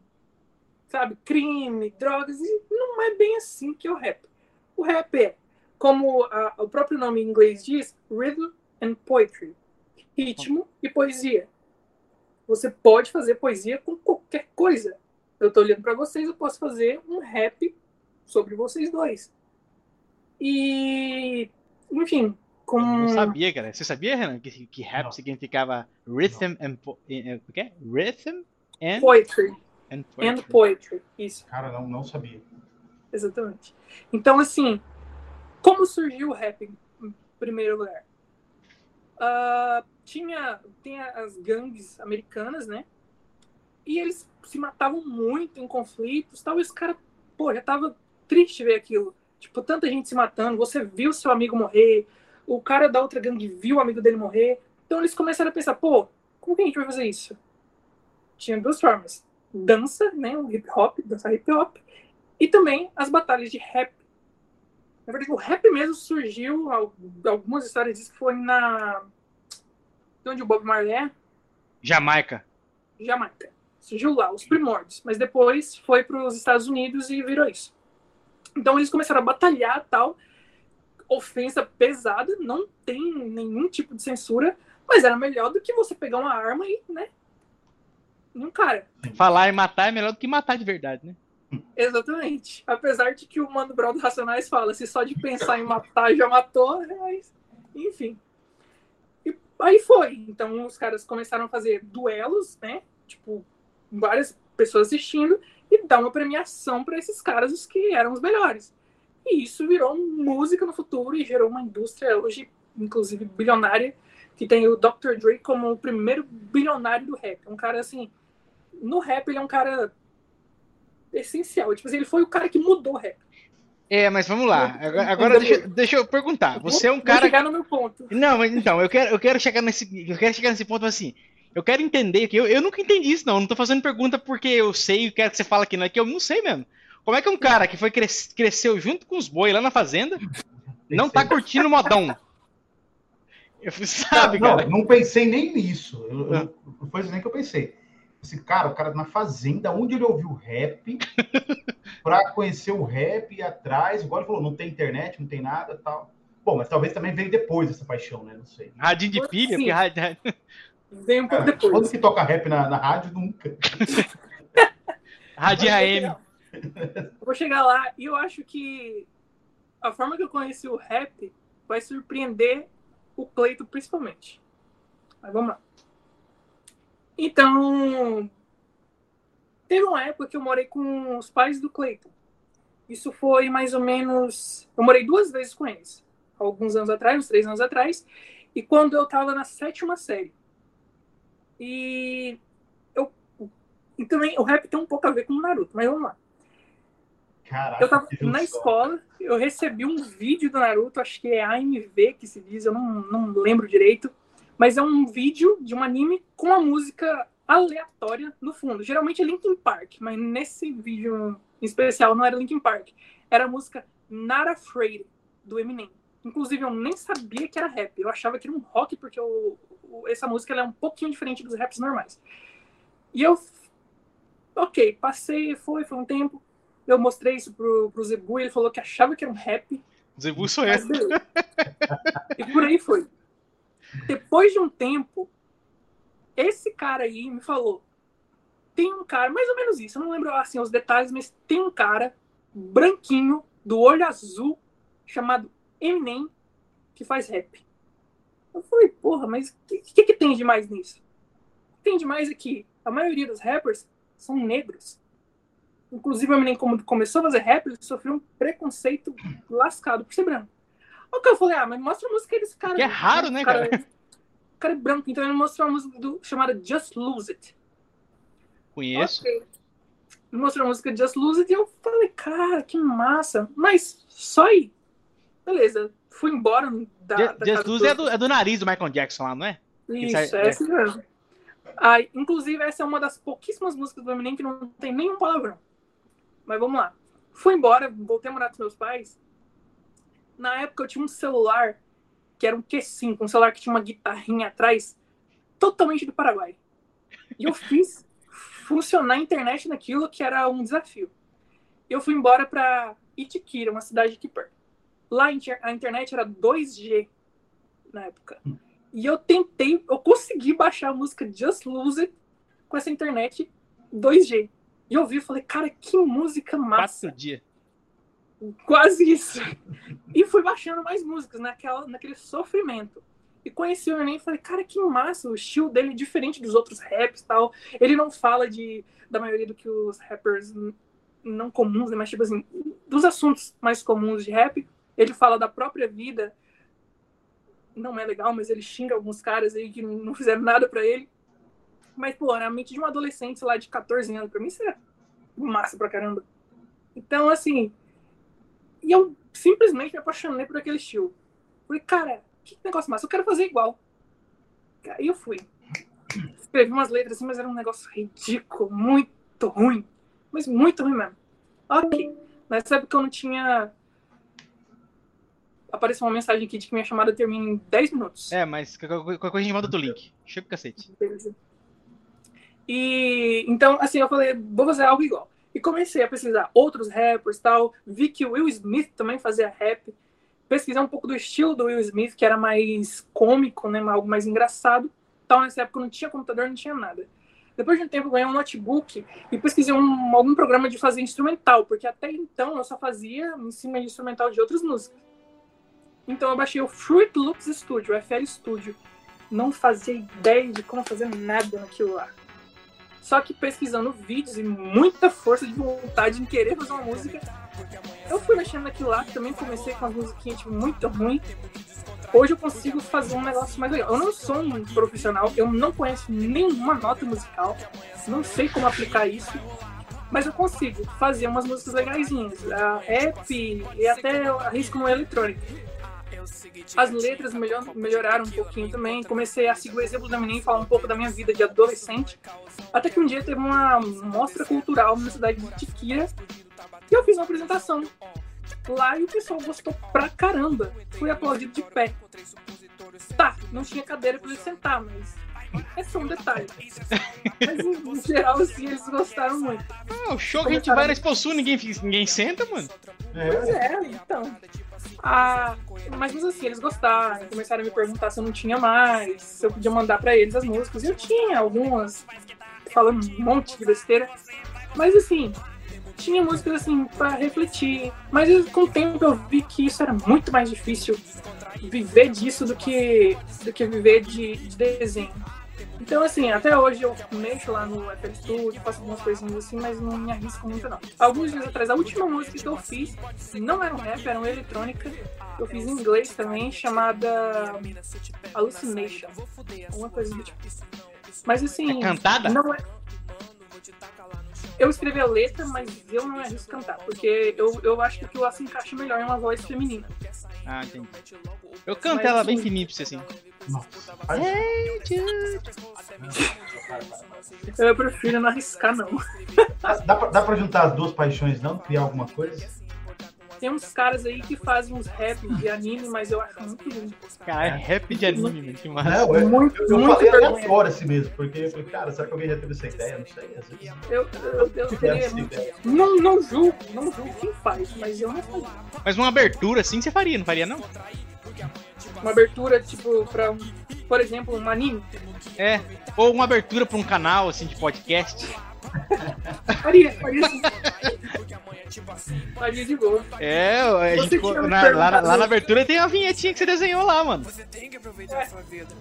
sabe, crime, drogas, e não é bem assim que é o rap. O rap é, como a, o próprio nome em inglês diz, rhythm and poetry, ritmo e poesia. Você pode fazer poesia com qualquer coisa. Eu estou olhando para vocês, eu posso fazer um rap sobre vocês dois. E, enfim, com... Eu não sabia, cara. Você sabia, Renan, que, que rap não. significava rhythm and... Po... O quê? Rhythm and... Poetry. And poetry. And poetry. Isso. Cara, não, não sabia. Exatamente. Então, assim, como surgiu o rap, em primeiro lugar? Uh, tinha, tinha as gangues americanas, né? E eles se matavam muito em conflitos tal. E os caras, pô, já tava triste ver aquilo. Tipo, tanta gente se matando, você viu seu amigo morrer, o cara da outra gangue viu o amigo dele morrer. Então eles começaram a pensar, pô, como que a gente vai fazer isso? Tinha duas formas. Dança, né, o hip hop, dança hip hop, e também as batalhas de rap. Na verdade, o rap mesmo surgiu, algumas histórias dizem que foi na... De onde o Bob Marley é? Jamaica. Jamaica. Surgiu lá, os primórdios. Mas depois foi para os Estados Unidos e virou isso. Então eles começaram a batalhar tal. Ofensa pesada, não tem nenhum tipo de censura, mas era melhor do que você pegar uma arma e, né? Um cara. Falar e matar é melhor do que matar de verdade, né? Exatamente. Apesar de que o Mano Brown do Racionais fala, se só de pensar em matar já matou, mas, enfim. E aí foi. Então os caras começaram a fazer duelos, né? Tipo, várias pessoas assistindo e dar uma premiação para esses caras, os que eram os melhores. E isso virou música no futuro e gerou uma indústria hoje, inclusive bilionária, que tem o Dr. Dre como o primeiro bilionário do rap. Um cara assim, no rap ele é um cara essencial. Tipo assim, ele foi o cara que mudou o rap. É, mas vamos lá. Agora, agora deixa, deixa, eu perguntar. Você é um cara. Vou chegar no meu ponto. Não, mas então, eu quero, eu quero chegar nesse. Eu quero chegar nesse ponto assim. Eu quero entender, que eu, eu nunca entendi isso, não. Não tô fazendo pergunta porque eu sei e quero que você fale aqui, não é que eu não sei mesmo. Como é que um cara que foi cres, cresceu junto com os boi lá na fazenda não tá curtindo o modão? Eu, sabe, não, cara? Não, não pensei nem nisso. Eu, eu, ah. foi nem que eu pensei. Esse cara, o cara na fazenda, onde ele ouviu rap, pra conhecer o rap e atrás, igual ele falou, não tem internet, não tem nada tal. Bom, mas talvez também veio depois essa paixão, né? Não sei. Radinho de pilha, porque. Vem um pouco depois. Quando que toca rap na, na rádio, nunca. rádio AM. Eu vou chegar lá e eu acho que a forma que eu conheci o rap vai surpreender o Cleito principalmente. Mas vamos lá. Então, teve uma época que eu morei com os pais do Cleiton. Isso foi mais ou menos. Eu morei duas vezes com eles. Alguns anos atrás, uns três anos atrás. E quando eu estava na sétima série. E eu e também o rap tem um pouco a ver com o Naruto, mas vamos lá. Caraca, eu tava na escola, eu recebi um vídeo do Naruto, acho que é AMV que se diz, eu não, não lembro direito, mas é um vídeo de um anime com uma música aleatória no fundo. Geralmente é Linkin Park, mas nesse vídeo em especial não era Linkin Park. Era a música Not Afraid, do Eminem. Inclusive, eu nem sabia que era rap. Eu achava que era um rock, porque o, essa música é um pouquinho diferente dos raps normais. E eu. Ok, passei, foi, foi um tempo. Eu mostrei isso pro, pro Zebu e ele falou que achava que era um rap. Zebu sou eu. e por aí foi. Depois de um tempo, esse cara aí me falou: tem um cara, mais ou menos isso, eu não lembro assim os detalhes, mas tem um cara branquinho, do olho azul, chamado Eminem, que faz rap. Eu falei, porra, mas o que, que, que, tem de mais nisso? O que tem de mais é que a maioria dos rappers são negros. Inclusive, o Eminem, como começou a fazer rap, ele sofreu um preconceito lascado por ser branco. O que eu falei, ah, mas mostra a música desse cara. Que é raro, né, cara? cara? O cara é branco, então ele mostrou uma música do, chamada Just Lose It. Conheço. Okay. Ele mostrou a música Just Lose It e eu falei, cara, que massa. Mas só aí. Beleza, fui embora da. Da Lose é do, é do nariz do Michael Jackson lá, não é? Isso, é, é mesmo. Ah, inclusive, essa é uma das pouquíssimas músicas do Eminem que não tem nenhum palavrão. Mas vamos lá. Fui embora, voltei a morar com meus pais. Na época eu tinha um celular que era um Q5, um celular que tinha uma guitarrinha atrás, totalmente do Paraguai. E eu fiz funcionar a internet naquilo que era um desafio. Eu fui embora para Itiquira, uma cidade aqui perto. Lá a internet era 2G na época. E eu tentei, eu consegui baixar a música Just Lose It com essa internet 2G. E eu ouvi e falei, cara, que música massa. Quatro dias. Quase isso. E fui baixando mais músicas naquela, naquele sofrimento. E conheci o Enem e falei, cara, que massa, o estilo dele é diferente dos outros raps e tal. Ele não fala de, da maioria do que os rappers não comuns, né, mas tipo assim, dos assuntos mais comuns de rap. Ele fala da própria vida. Não é legal, mas ele xinga alguns caras aí que não fizeram nada para ele. Mas, pô, na mente de um adolescente, lá, de 14 anos, pra mim isso é massa pra caramba. Então, assim, e eu simplesmente me apaixonei por aquele estilo. Falei, cara, que negócio massa, eu quero fazer igual. Aí eu fui. Escrevi umas letras assim, mas era um negócio ridículo, muito ruim. Mas muito ruim mesmo. Ok. Nessa época eu não tinha. Apareceu uma mensagem aqui de que minha chamada termina em 10 minutos. É, mas qualquer coisa a gente manda do link. Chega o cacete. Beleza. E então, assim, eu falei, vou fazer algo igual. E comecei a pesquisar outros rappers tal. Vi que o Will Smith também fazia rap. Pesquisei um pouco do estilo do Will Smith, que era mais cômico, né? Algo mais engraçado. Tal, nessa época não tinha computador, não tinha nada. Depois de um tempo, ganhei um notebook e pesquisei um, algum programa de fazer instrumental, porque até então eu só fazia em cima de instrumental de outras músicas. Então eu baixei o Fruit Loops Studio, o FL Studio. Não fazia ideia de como fazer nada naquilo lá. Só que pesquisando vídeos e muita força de vontade em querer fazer uma música, eu fui mexendo naquilo lá, também comecei com as musiquinhas tipo, muito ruim. Hoje eu consigo fazer um negócio mais legal. Eu não sou um profissional, eu não conheço nenhuma nota musical, não sei como aplicar isso, mas eu consigo fazer umas músicas legaisinhas, rap e até arrisco no eletrônico. As letras melhor, melhoraram um pouquinho também. Comecei a seguir o exemplo da menina e falar um pouco da minha vida de adolescente. Até que um dia teve uma mostra cultural na cidade de Tiquira e eu fiz uma apresentação lá e o pessoal gostou pra caramba. Fui aplaudido de pé. Tá, não tinha cadeira pra ele sentar, mas é só um detalhe. Mas em geral, assim, eles gostaram muito. Ah, o show que a gente vai na Expo ninguém, ninguém senta, mano. É. Pois é, então. Ah, mas, mas assim, eles gostaram, começaram a me perguntar se eu não tinha mais, se eu podia mandar para eles as músicas. E eu tinha algumas, falando um monte de besteira. Mas assim, tinha músicas assim para refletir. Mas com o tempo eu vi que isso era muito mais difícil viver disso do que, do que viver de, de desenho. Então, assim, até hoje eu mexo lá no FL Studio, faço algumas coisinhas assim, mas não me arrisco muito, não. Alguns dias atrás, a última música que eu fiz não era um rap, era uma eletrônica. Eu fiz em inglês também, chamada Hallucination. Alguma coisa do tipo. Mas, assim. É cantada? Não é. Eu escrevi a letra, mas eu não arrisco cantar, porque eu, eu acho que aquilo lá se encaixa melhor em uma voz feminina. Ah, entendi. Eu canto mas, ela bem fininha pra você, assim. Hey, Eu prefiro não arriscar, não. Dá pra, dá pra juntar as duas paixões, não? Criar alguma coisa? Tem uns caras aí que fazem uns rap de anime, mas eu acho muito lindo. Cara, é rap de anime, que massa. Não, eu, Muito, eu, eu muito falei aleatório assim mesmo, porque eu falei, cara, será que alguém já teve essa ideia? Não sei. Às vezes Eu, eu, eu teria. essa ideia. Não, não julgo, não julgo quem faz, mas eu não faria. Mas uma abertura assim você faria, não faria não? Uma abertura, tipo, pra, um, por exemplo, um anime. É. Ou uma abertura pra um canal assim de podcast. Faria, faria sim. Faria de boa. É, a gente, Você na- lá, lá na abertura tem a vinhetinha que você desenhou lá, mano.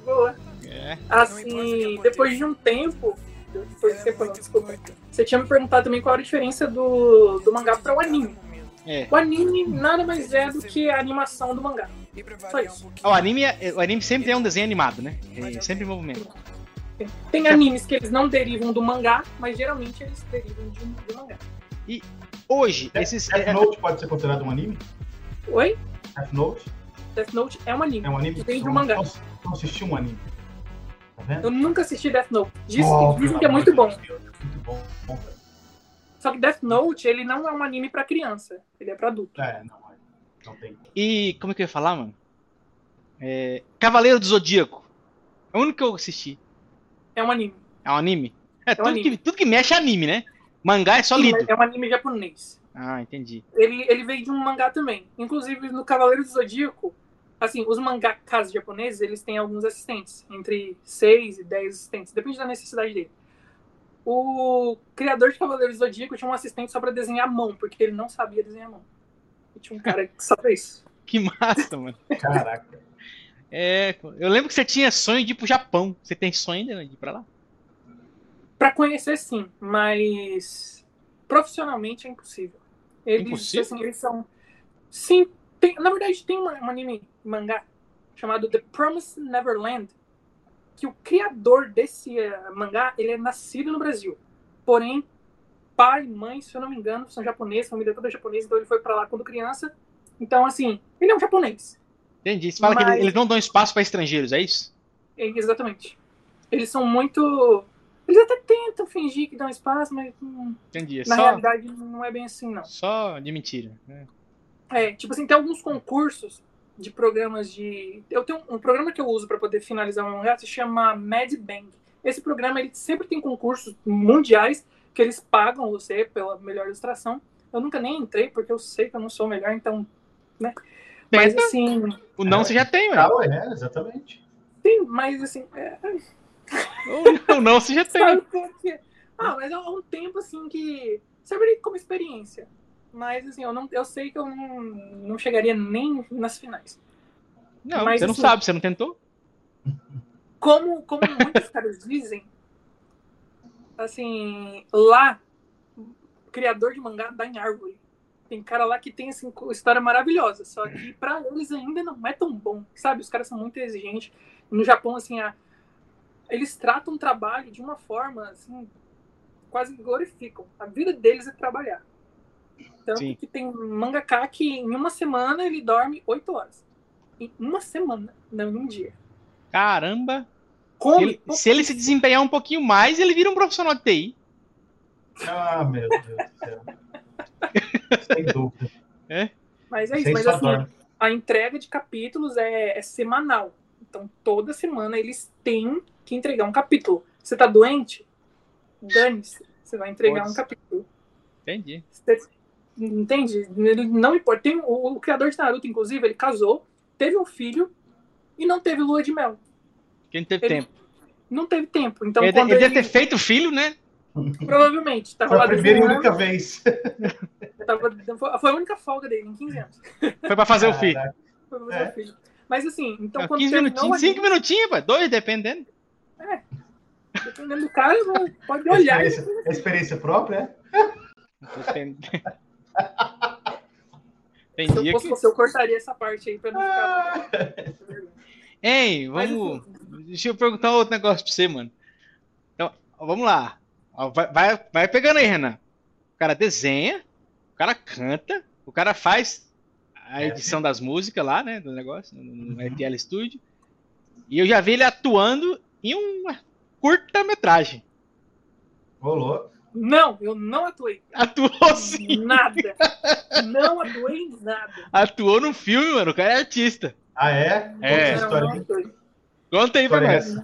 Boa. É. Assim, depois de um tempo. Depois de tempo, não, desculpa. Você tinha me perguntado também qual era a diferença do, do mangá para o anime. É. O anime nada mais é do que a animação do mangá. Só isso. O anime, é- o anime sempre é um desenho animado, né? É sempre em movimento. Tem animes que eles não derivam do mangá, mas geralmente eles derivam de um, do mangá. Hoje, esses. Death é- Note pode ser considerado um anime? Oi? Death Note Death Note é um anime. é um anime? Vem do Eu mangá. Não, não assisti um anime. Tá vendo? Eu nunca assisti Death Note. Diz, Oh, dizem que é muito de bom. Deus, Muito bom. bom. Só que Death Note, ele não é um anime pra criança. Ele é pra adulto. É, não, é. Não tem. E como é que eu ia falar, mano? É, Cavaleiro do Zodíaco. É o único que eu assisti. É um anime. É um anime? É, tudo, anime. Que, tudo que mexe é anime, né? Mangá é só Sim, lido. É um anime japonês. Ah, entendi. Ele, ele veio de um mangá também. Inclusive, no Cavaleiro do Zodíaco, assim, os mangakas japoneses, eles têm alguns assistentes. Entre 6 e 10 assistentes. Depende da necessidade dele. O criador de Cavaleiro do Zodíaco tinha um assistente só pra desenhar a mão, porque ele não sabia desenhar a mão. E tinha um cara que fez isso. Que massa, mano. Caraca. É, eu lembro que você tinha sonho de ir pro Japão. Você tem sonho ainda de ir pra lá? Pra conhecer, sim, mas profissionalmente é impossível. Eles, Impossível? assim, eles são. Sim, tem- na verdade tem um anime mangá chamado The Promised Neverland, que o criador desse eh, mangá ele é nascido no Brasil. Porém, pai e mãe, se eu não me engano, são japoneses, família toda japonesa, então ele foi pra lá quando criança. Então, assim, ele é um japonês. Entendi. Você fala que Mas- eles, eles não dão espaço pra estrangeiros, é isso? É, Exatamente. Eles são muito. Eles até tentam fingir que dão espaço, mas hum, Entendi. É na só, realidade não é bem assim, não. só de mentira. né? É, tipo assim, tem alguns concursos de programas de. Eu tenho um programa que eu uso para poder finalizar um mangá, se chama Mad Bang. Esse programa ele sempre tem concursos mundiais que eles pagam você pela melhor ilustração. Eu nunca nem entrei porque eu sei que eu não sou o melhor, então, né? Mas assim, O não você já tem, ué. Ah, é, exatamente. sim, mas assim, é, O não você já tem. sabe como que é? Ah, mas é um tempo assim que serve como experiência. Mas assim, eu não, eu sei que eu não, não chegaria nem nas finais. Não, Mas, você não assim, sabe, você não tentou? como, como muitos caras dizem, assim, lá, criador de mangá dá em árvore. Tem cara lá que tem assim, história maravilhosa, só que pra eles ainda não é tão bom, sabe? Os caras são muito exigentes. No Japão, assim, a- eles tratam o trabalho de uma forma, assim, quase glorificam. A vida deles é trabalhar. Tanto Sim. que tem mangaka que em uma semana ele dorme oito horas. Em uma semana, não em um dia. Caramba. Se Come ele, se ele se desempenhar um pouquinho mais, ele vira um profissional de TI. Ah, meu Deus do céu. Sem dúvida. Mas é isso, mas assim, a entrega de capítulos é, é semanal. Então, toda semana eles têm que entregar um capítulo. Você tá doente? Dane-se. Você vai entregar Putz. um capítulo. Entendi. Você- entende? Ele não importa. Tem, o, o criador de Naruto, inclusive, ele casou, teve um filho e não teve lua de mel. Porque não teve Ele- tempo. Não teve tempo. Então, ele, quando ele ele, deve ter feito filho, né? provavelmente, tava Foi lá a primeira e única vez. tava- foi- a única folga dele em 15 anos. Foi pra fazer o filho. Foi fazer É. o filho. Mas assim, então quando 15 terminou minutinhos, o 5 minutinhos, pô. Dois, dependendo. Dependendo do cara, pode É olhar. e- experiência, é experiência própria, Depende. Tem Se eu fosse que... você, eu cortaria essa parte aí pra não é? ficar. Ei, Mas, vamos. Deixa eu perguntar outro negócio pra você, mano. Então, ó, vamos lá. Ó, Vai, vai, vai pegando aí, Renan. O cara desenha, o cara canta, o cara faz a É, edição das músicas lá, né? Do negócio, no, no FL Studio. E eu já vi ele atuando em uma curta-metragem. Rolou. Não, eu não atuei. Atuou sim. Nada. Não atuei em nada. Atuou no filme, mano. O cara é artista. Ah, é? É. Conta Conta aí pra nós.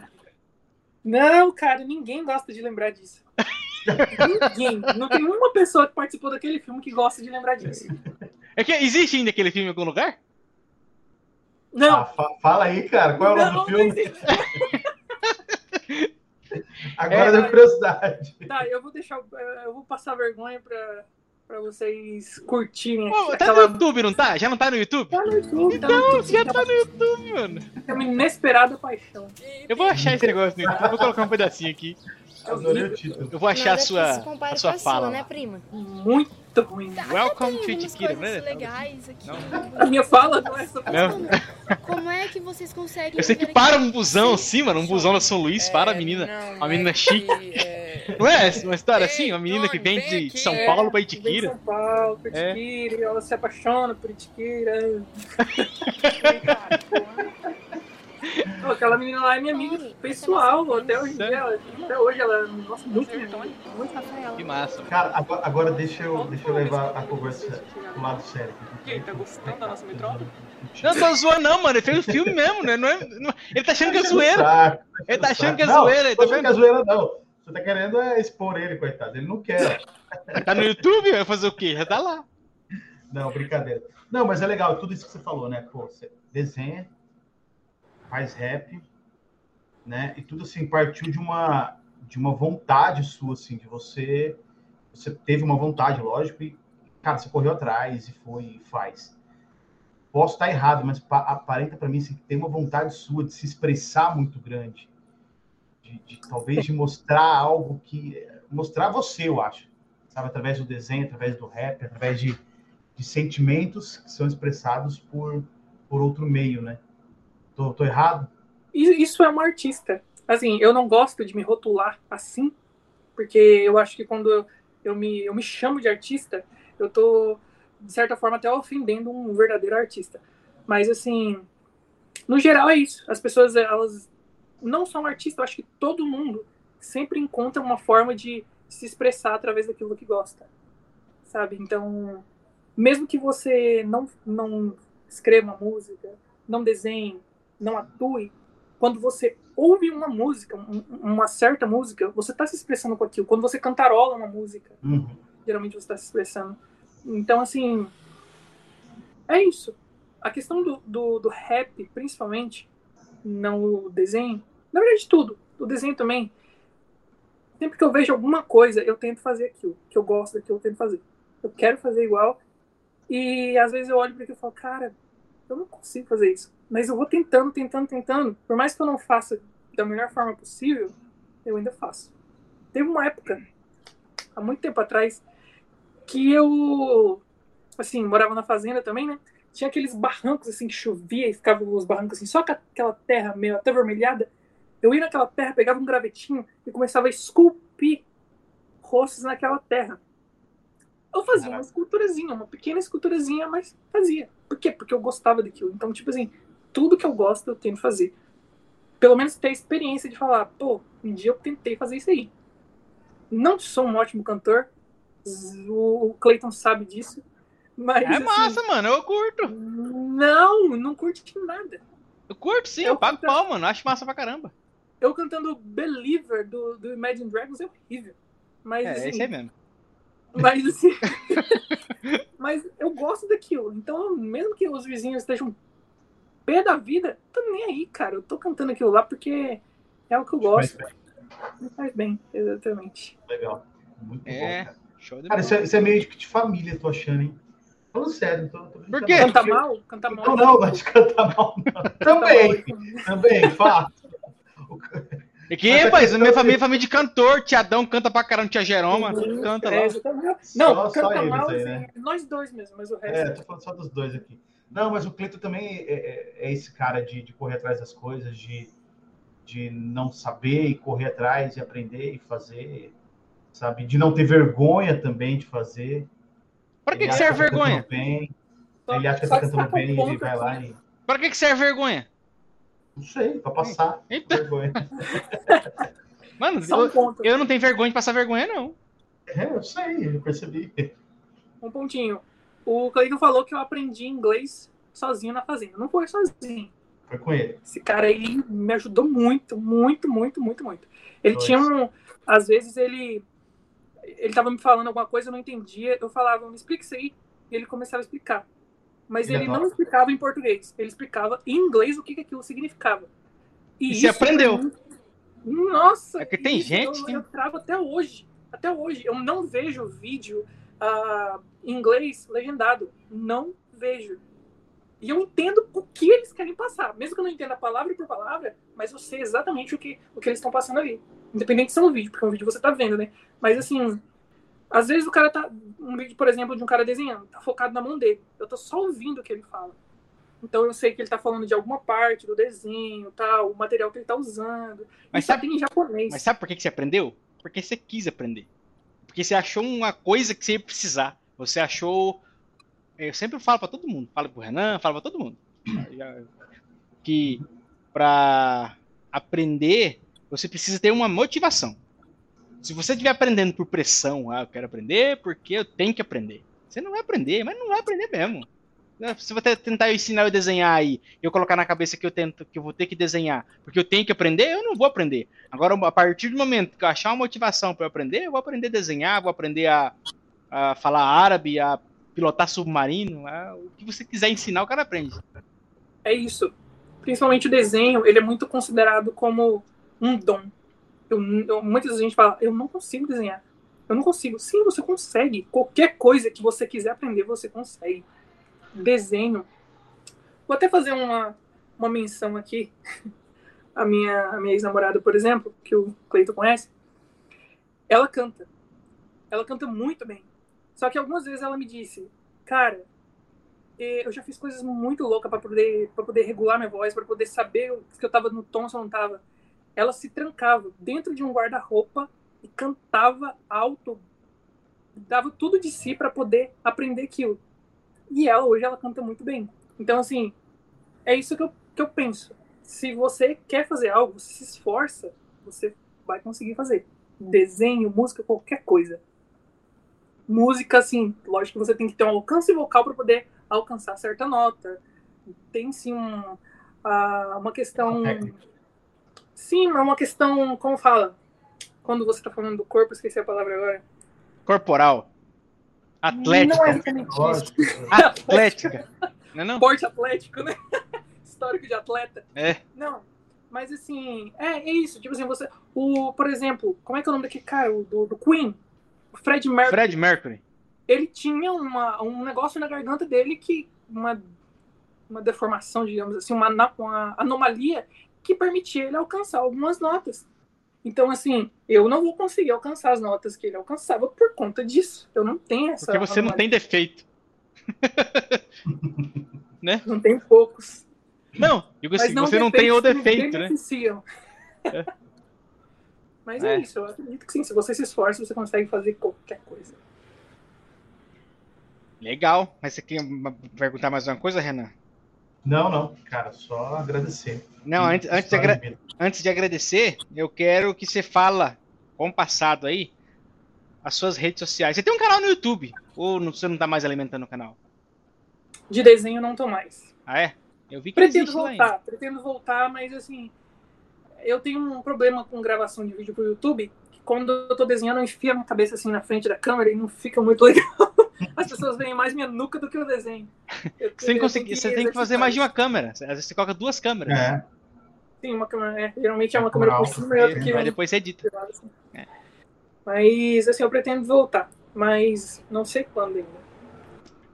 Não, cara, ninguém gosta de lembrar disso. ninguém. Não tem uma pessoa que participou daquele filme que gosta de lembrar disso. É que existe ainda aquele filme em algum lugar? Não. Ah, fa- fala aí, cara. Qual é o nome do filme? Agora É, deu curiosidade. Tá, eu vou deixar. eh, Eu vou passar vergonha pra, pra vocês curtirem Pô, aqui. tá no. YouTube, não tá? Já não tá no YouTube? Tá no YouTube, tá no Então, YouTube. já tá tá no YouTube, mano. É uma inesperada paixão. Eu vou achar esse negócio no YouTube, vou colocar um pedacinho aqui. Adorei o título. Eu vou achar a sua, a sua fala. né, lá. prima? Muito ruim. Welcome to coisas né? legais aqui. A minha fala não é essa. Não. Como é que vocês conseguem... Eu sei que para aqui? um busão assim, mano, um busão da São Luís, para a menina. Uma menina chique. Não é uma história assim? Uma menina que vem de São É, Paulo pra Vem de Itiquira? São Paulo, por É. Itiquira, e ela se apaixona por Itiquira. Pô, Aquela menina lá é minha amiga pessoal, até hoje ela- até hoje ela nossa, muito minha amiga, muito Rafaela. Que massa. Cara, agora, agora deixa, eu, deixa eu levar a conversa pro lado sério. E aí, tá gostando da nossa metrópole? Não, tô zoando não, mano. Ele fez o filme mesmo, né? Não é, não- Ele tá achando que é zoeira. Saco, Ele tá achando que é não, zoeira, Não, tá achando que é zoeira, não. Você tá querendo é expor ele, coitado. Ele não quer. Tá no YouTube, vai fazer o quê? Já tá lá. Não, brincadeira. Não, mas é legal, tudo isso que você falou, né? Pô, você desenha, faz rap, né? E tudo assim partiu de uma de uma vontade sua, assim, de você você teve uma vontade, lógico, e cara, você correu atrás e foi e faz. Posso estar errado, mas pa- aparenta para mim assim, que tem uma vontade sua de se expressar muito grande, de, de talvez de mostrar algo que mostrar você, eu acho, sabe, através do desenho, através do rap, através de de sentimentos que são expressados por, por outro meio, né? Tô, tô errado? Isso é uma artista. Assim, eu não gosto de me rotular assim, porque eu acho que quando eu, eu me, eu me chamo de artista, eu tô, de certa forma, até ofendendo um verdadeiro artista. Mas, assim, no geral é isso. As pessoas, elas não são artistas, eu acho que todo mundo sempre encontra uma forma de se expressar através daquilo que gosta, sabe? Então, mesmo que você não, não escreva música, não desenhe, não atue, quando você ouve uma música, um- uma certa música, você está se expressando com aquilo. Quando você cantarola uma música, Uhum. geralmente você está se expressando. Então, assim, é isso. A questão do, do, do rap, principalmente, não o desenho, na verdade, tudo. O desenho também. Sempre que eu vejo alguma coisa, eu tento fazer aquilo. Que eu gosto daquilo, eu tento fazer. Eu quero fazer igual. E às vezes eu olho para aquilo e falo, cara, eu não consigo fazer isso. Mas eu vou tentando, tentando, tentando. Por mais que eu não faça da melhor forma possível, eu ainda faço. Teve uma época, há muito tempo atrás, que eu, assim, morava na fazenda também, né? Tinha aqueles barrancos, assim, que chovia e ficava os barrancos, assim, só com aquela terra meio até vermelhada. Eu ia naquela terra, pegava um gravetinho e começava a esculpir rostos naquela terra. Eu fazia uma Caraca. esculturazinha, uma pequena esculturazinha, mas fazia. Por quê? Porque eu gostava daquilo. Então, tipo assim, tudo que eu gosto eu tento fazer. Pelo menos ter a experiência de falar, pô, um dia eu tentei fazer isso aí. Não sou um ótimo cantor, o Clayton sabe disso, mas É assim, massa, mano. Eu curto. não, não curti nada. Eu curto sim, Eu eu pago curto- pau, mano. Acho massa pra caramba. Eu cantando Believer do, do Imagine Dragons é horrível. Mas, É, assim, aí mesmo. Mas assim. mas eu gosto daquilo. Então, mesmo que os vizinhos estejam pé da vida, tô nem aí, cara. Eu tô cantando aquilo lá porque é o que eu gosto. Me faz bem, exatamente. legal. Muito É. bom, cara. Cara, isso é, isso é meio de família, tô achando, hein? Falando sério, tô, tô Por quê? não. Cantar mal? Cantar mal. Não, não, mas de cantar mal, não. Também, mal. também, fato. É que, Mas questão minha é- família é família de cantor. Tiadão canta pra caramba, tia Jeroma. Canta É, lá. exatamente. Não, Só- só cantar eles mal, aí, assim, né? nós dois mesmo, mas o resto. É, tô falando só dos dois aqui. Não, mas o Cleiton também é, é- é esse cara de, de correr atrás das coisas, de, de não saber e correr atrás e aprender e fazer, sabe? De não ter vergonha também de fazer. Pra que, que serve tá vergonha? Bem, Só- ele acha que só tá cantando bem e ele vai aqui. lá e. Pra que, que serve vergonha? Não sei, pra passar Então, vergonha. mano, um eu, ponto. eu não tenho vergonha de passar vergonha, não. É, eu sei, eu percebi. Um pontinho. O Cleiton falou que eu aprendi inglês sozinho na fazenda. Não foi sozinho. Foi com ele. Esse cara aí me ajudou muito, muito, muito, muito, muito. Ele tinha um. Às vezes ele. Ele tava me falando alguma coisa, eu não entendia. Eu falava, me explica isso aí. E ele começava a explicar. Mas Ele ele é não top. explicava em português. Ele explicava em inglês o que, que aquilo significava. E você isso pra aprendeu. mim- Nossa! É que tem gente Eu, que- eu travo até hoje. Até hoje. Eu não vejo vídeo ah, em inglês legendado. Não vejo. E eu entendo o que eles querem passar. Mesmo que eu não entenda palavra por palavra, mas eu sei exatamente o que, o que eles estão passando ali. Independente de ser um vídeo, porque um vídeo você tá vendo, né? Mas assim, às vezes o cara tá. Um vídeo, por exemplo, de um cara desenhando, tá focado na mão dele. Eu tô só ouvindo o que ele fala. Então eu sei que ele tá falando de alguma parte do desenho, tal, o material que ele tá usando. Mas só sabe- tem em japonês. Mas sabe por que você aprendeu? Porque você quis aprender. Porque você achou uma coisa que você ia precisar. Você achou. Eu sempre falo pra todo mundo. Falo pro Renan, falo pra todo mundo. Que pra aprender, você precisa ter uma motivação. Se você estiver aprendendo por pressão, ah, eu quero aprender porque eu tenho que aprender. Você não vai aprender, mas não vai aprender mesmo. Né? Se você tentar ensinar eu desenhar aí, eu colocar na cabeça que eu tento, que eu vou ter que desenhar, porque eu tenho que aprender, eu não vou aprender. Agora, a partir do momento que eu achar uma motivação para aprender, eu vou aprender a desenhar, vou aprender a, a falar árabe, a pilotar submarino, a- o que você quiser ensinar, o cara aprende. É isso. Principalmente o desenho, ele é muito considerado como um dom. Eu, eu, muitas vezes a gente fala, eu não consigo desenhar. Eu não consigo. Sim, você consegue. Qualquer coisa que você quiser aprender, você consegue. Desenho. Vou até fazer uma, uma menção aqui. A minha, a minha ex-namorada, por exemplo, que o Cleiton conhece, ela canta. Ela canta muito bem. Só que algumas vezes ela me disse, cara, eu já fiz coisas muito loucas para poder poder regular minha voz, para poder saber se eu tava no tom, se eu não tava. Ela se trancava dentro de um guarda-roupa e cantava alto, dava tudo de si para poder aprender aquilo. E ela hoje ela canta muito bem. Então assim, é isso que eu, que eu penso. Se você quer fazer algo, você se esforça, você vai conseguir fazer. Desenho, música, qualquer coisa. Música, assim, lógico que você tem que ter um alcance vocal para poder alcançar certa nota. Tem sim um, ah, uma questão. Sim, é uma questão, como fala? Quando você está falando do corpo, esqueci a palavra agora. Corporal. Atlética. Não é exatamente isso. Atlética. Não é não? Porte atlético, né? Histórico de atleta. É. Não, mas assim, é, é isso. Tipo assim, você. O, por exemplo, como é que é o nome daquele cara? O do, do Queen? O Fred Mercury. Fred Mercury. Ele tinha uma, um negócio na garganta dele que. Uma, uma deformação, digamos assim, uma, uma anomalia que permitia ele alcançar algumas notas. Então, assim, eu não vou conseguir alcançar as notas que ele alcançava por conta disso. Eu não tenho essa. Porque você não tem defeito. Não tem poucos. Não, digo assim, você não tem o defeito, né? beneficiam. Mas é. É. isso, eu acredito que sim. Se você se esforça, você consegue fazer qualquer coisa. Legal. Mas você quer perguntar mais uma coisa, Renan? Não, não, cara, só agradecer. Não, antes, antes, de agra- antes de agradecer, eu quero que você fala, com o passado aí, as suas redes sociais. Você tem um canal no YouTube? Ou não- você não tá mais alimentando o canal? De desenho não tô mais. Ah, é? Eu vi que Pretendo voltar, pretendo voltar, mas assim, eu tenho um problema com gravação de vídeo pro YouTube, quando eu tô desenhando, eu enfio a minha cabeça assim na frente da câmera e não fica muito legal. As pessoas veem mais minha nuca do que o desenho. Eu- Você tem, que eu conseguir- você tem que fazer mais de uma câmera. Às vezes você coloca duas câmeras. É, Sim, uma câmera, é, geralmente é uma Uma câmera por cima e outra alta, que Aí depois você edita. de lado, assim. É. Mas assim, eu pretendo voltar. Mas não sei quando ainda.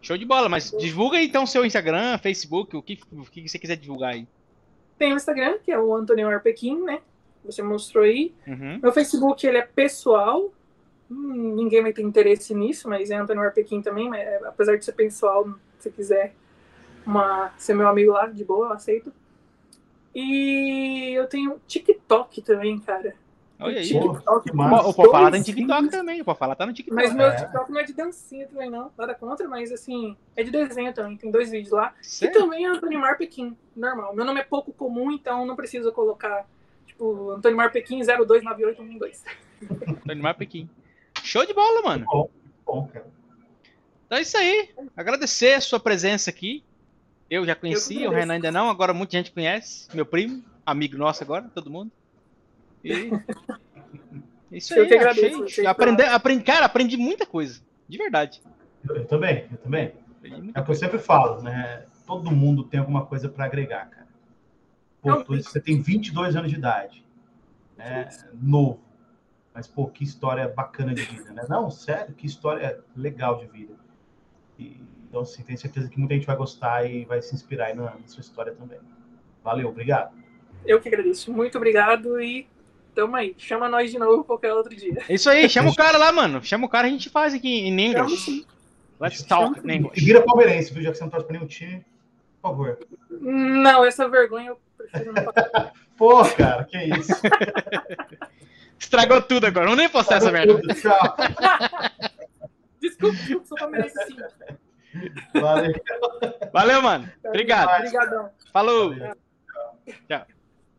Show de bola, mas divulga então seu Instagram, Facebook, o que, o que você quiser divulgar aí. Tem o Instagram, que é o Antônio Arpequim, né? Você mostrou aí. Uhum. Meu Facebook, ele é pessoal. Hum, ninguém vai ter interesse nisso, mas é Antônio Arpequim também. Mas, é, apesar de ser pessoal, se você quiser uma, ser meu amigo lá, de boa, eu aceito. E eu tenho TikTok também, cara. Olha aí. Pô, que O Popala tá no TikTok também. O Popala tá no TikTok. Mas meu É. TikTok não é de dancinha também, não. Nada contra, mas assim, é de desenho também. Tem dois vídeos lá. E Sério? também é Antônio Mar Pequim, normal. Meu nome é pouco comum, então não precisa colocar, tipo, Antônio Mar Pequim 029812. Antônio Mar Pequim. show de bola, mano. Bom, bom, cara. Então é isso aí. Agradecer a sua presença aqui. Eu já conhecia, Eu o Renan ainda não, agora muita gente conhece. Meu primo, amigo nosso agora, todo mundo. E... Isso Eu aí, que agradeço achei. Aprender, aprendi, cara, aprendi muita coisa. De verdade. Eu, eu também, eu também. É o que eu sempre falo, né? Todo mundo tem alguma coisa para agregar, cara. Pô, Não, tu- você tem 22 anos de idade. É novo. Mas, pô, que história bacana de vida, né? Não, sério, que história legal de vida. E, então, assim, tenho certeza que muita gente vai gostar e vai se inspirar aí na, na sua história também. Valeu, obrigado. Eu que agradeço. Muito obrigado e tamo aí. Chama nós de novo qualquer outro dia. Isso aí, chama o cara lá, mano. Chama o cara, a gente faz aqui em English. Let's talk in E English. vira palmeirense, viu? Já que você não torce pra nenhum time, por favor. Não, essa vergonha eu. Pô, cara, que isso. Estragou tudo agora. Não nem postar essa merda. Tchau. Desculpa, desculpa, sou palmeirense sim. Valeu. Valeu, mano. Obrigado. Obrigadão. Falou. Valeu. Tchau.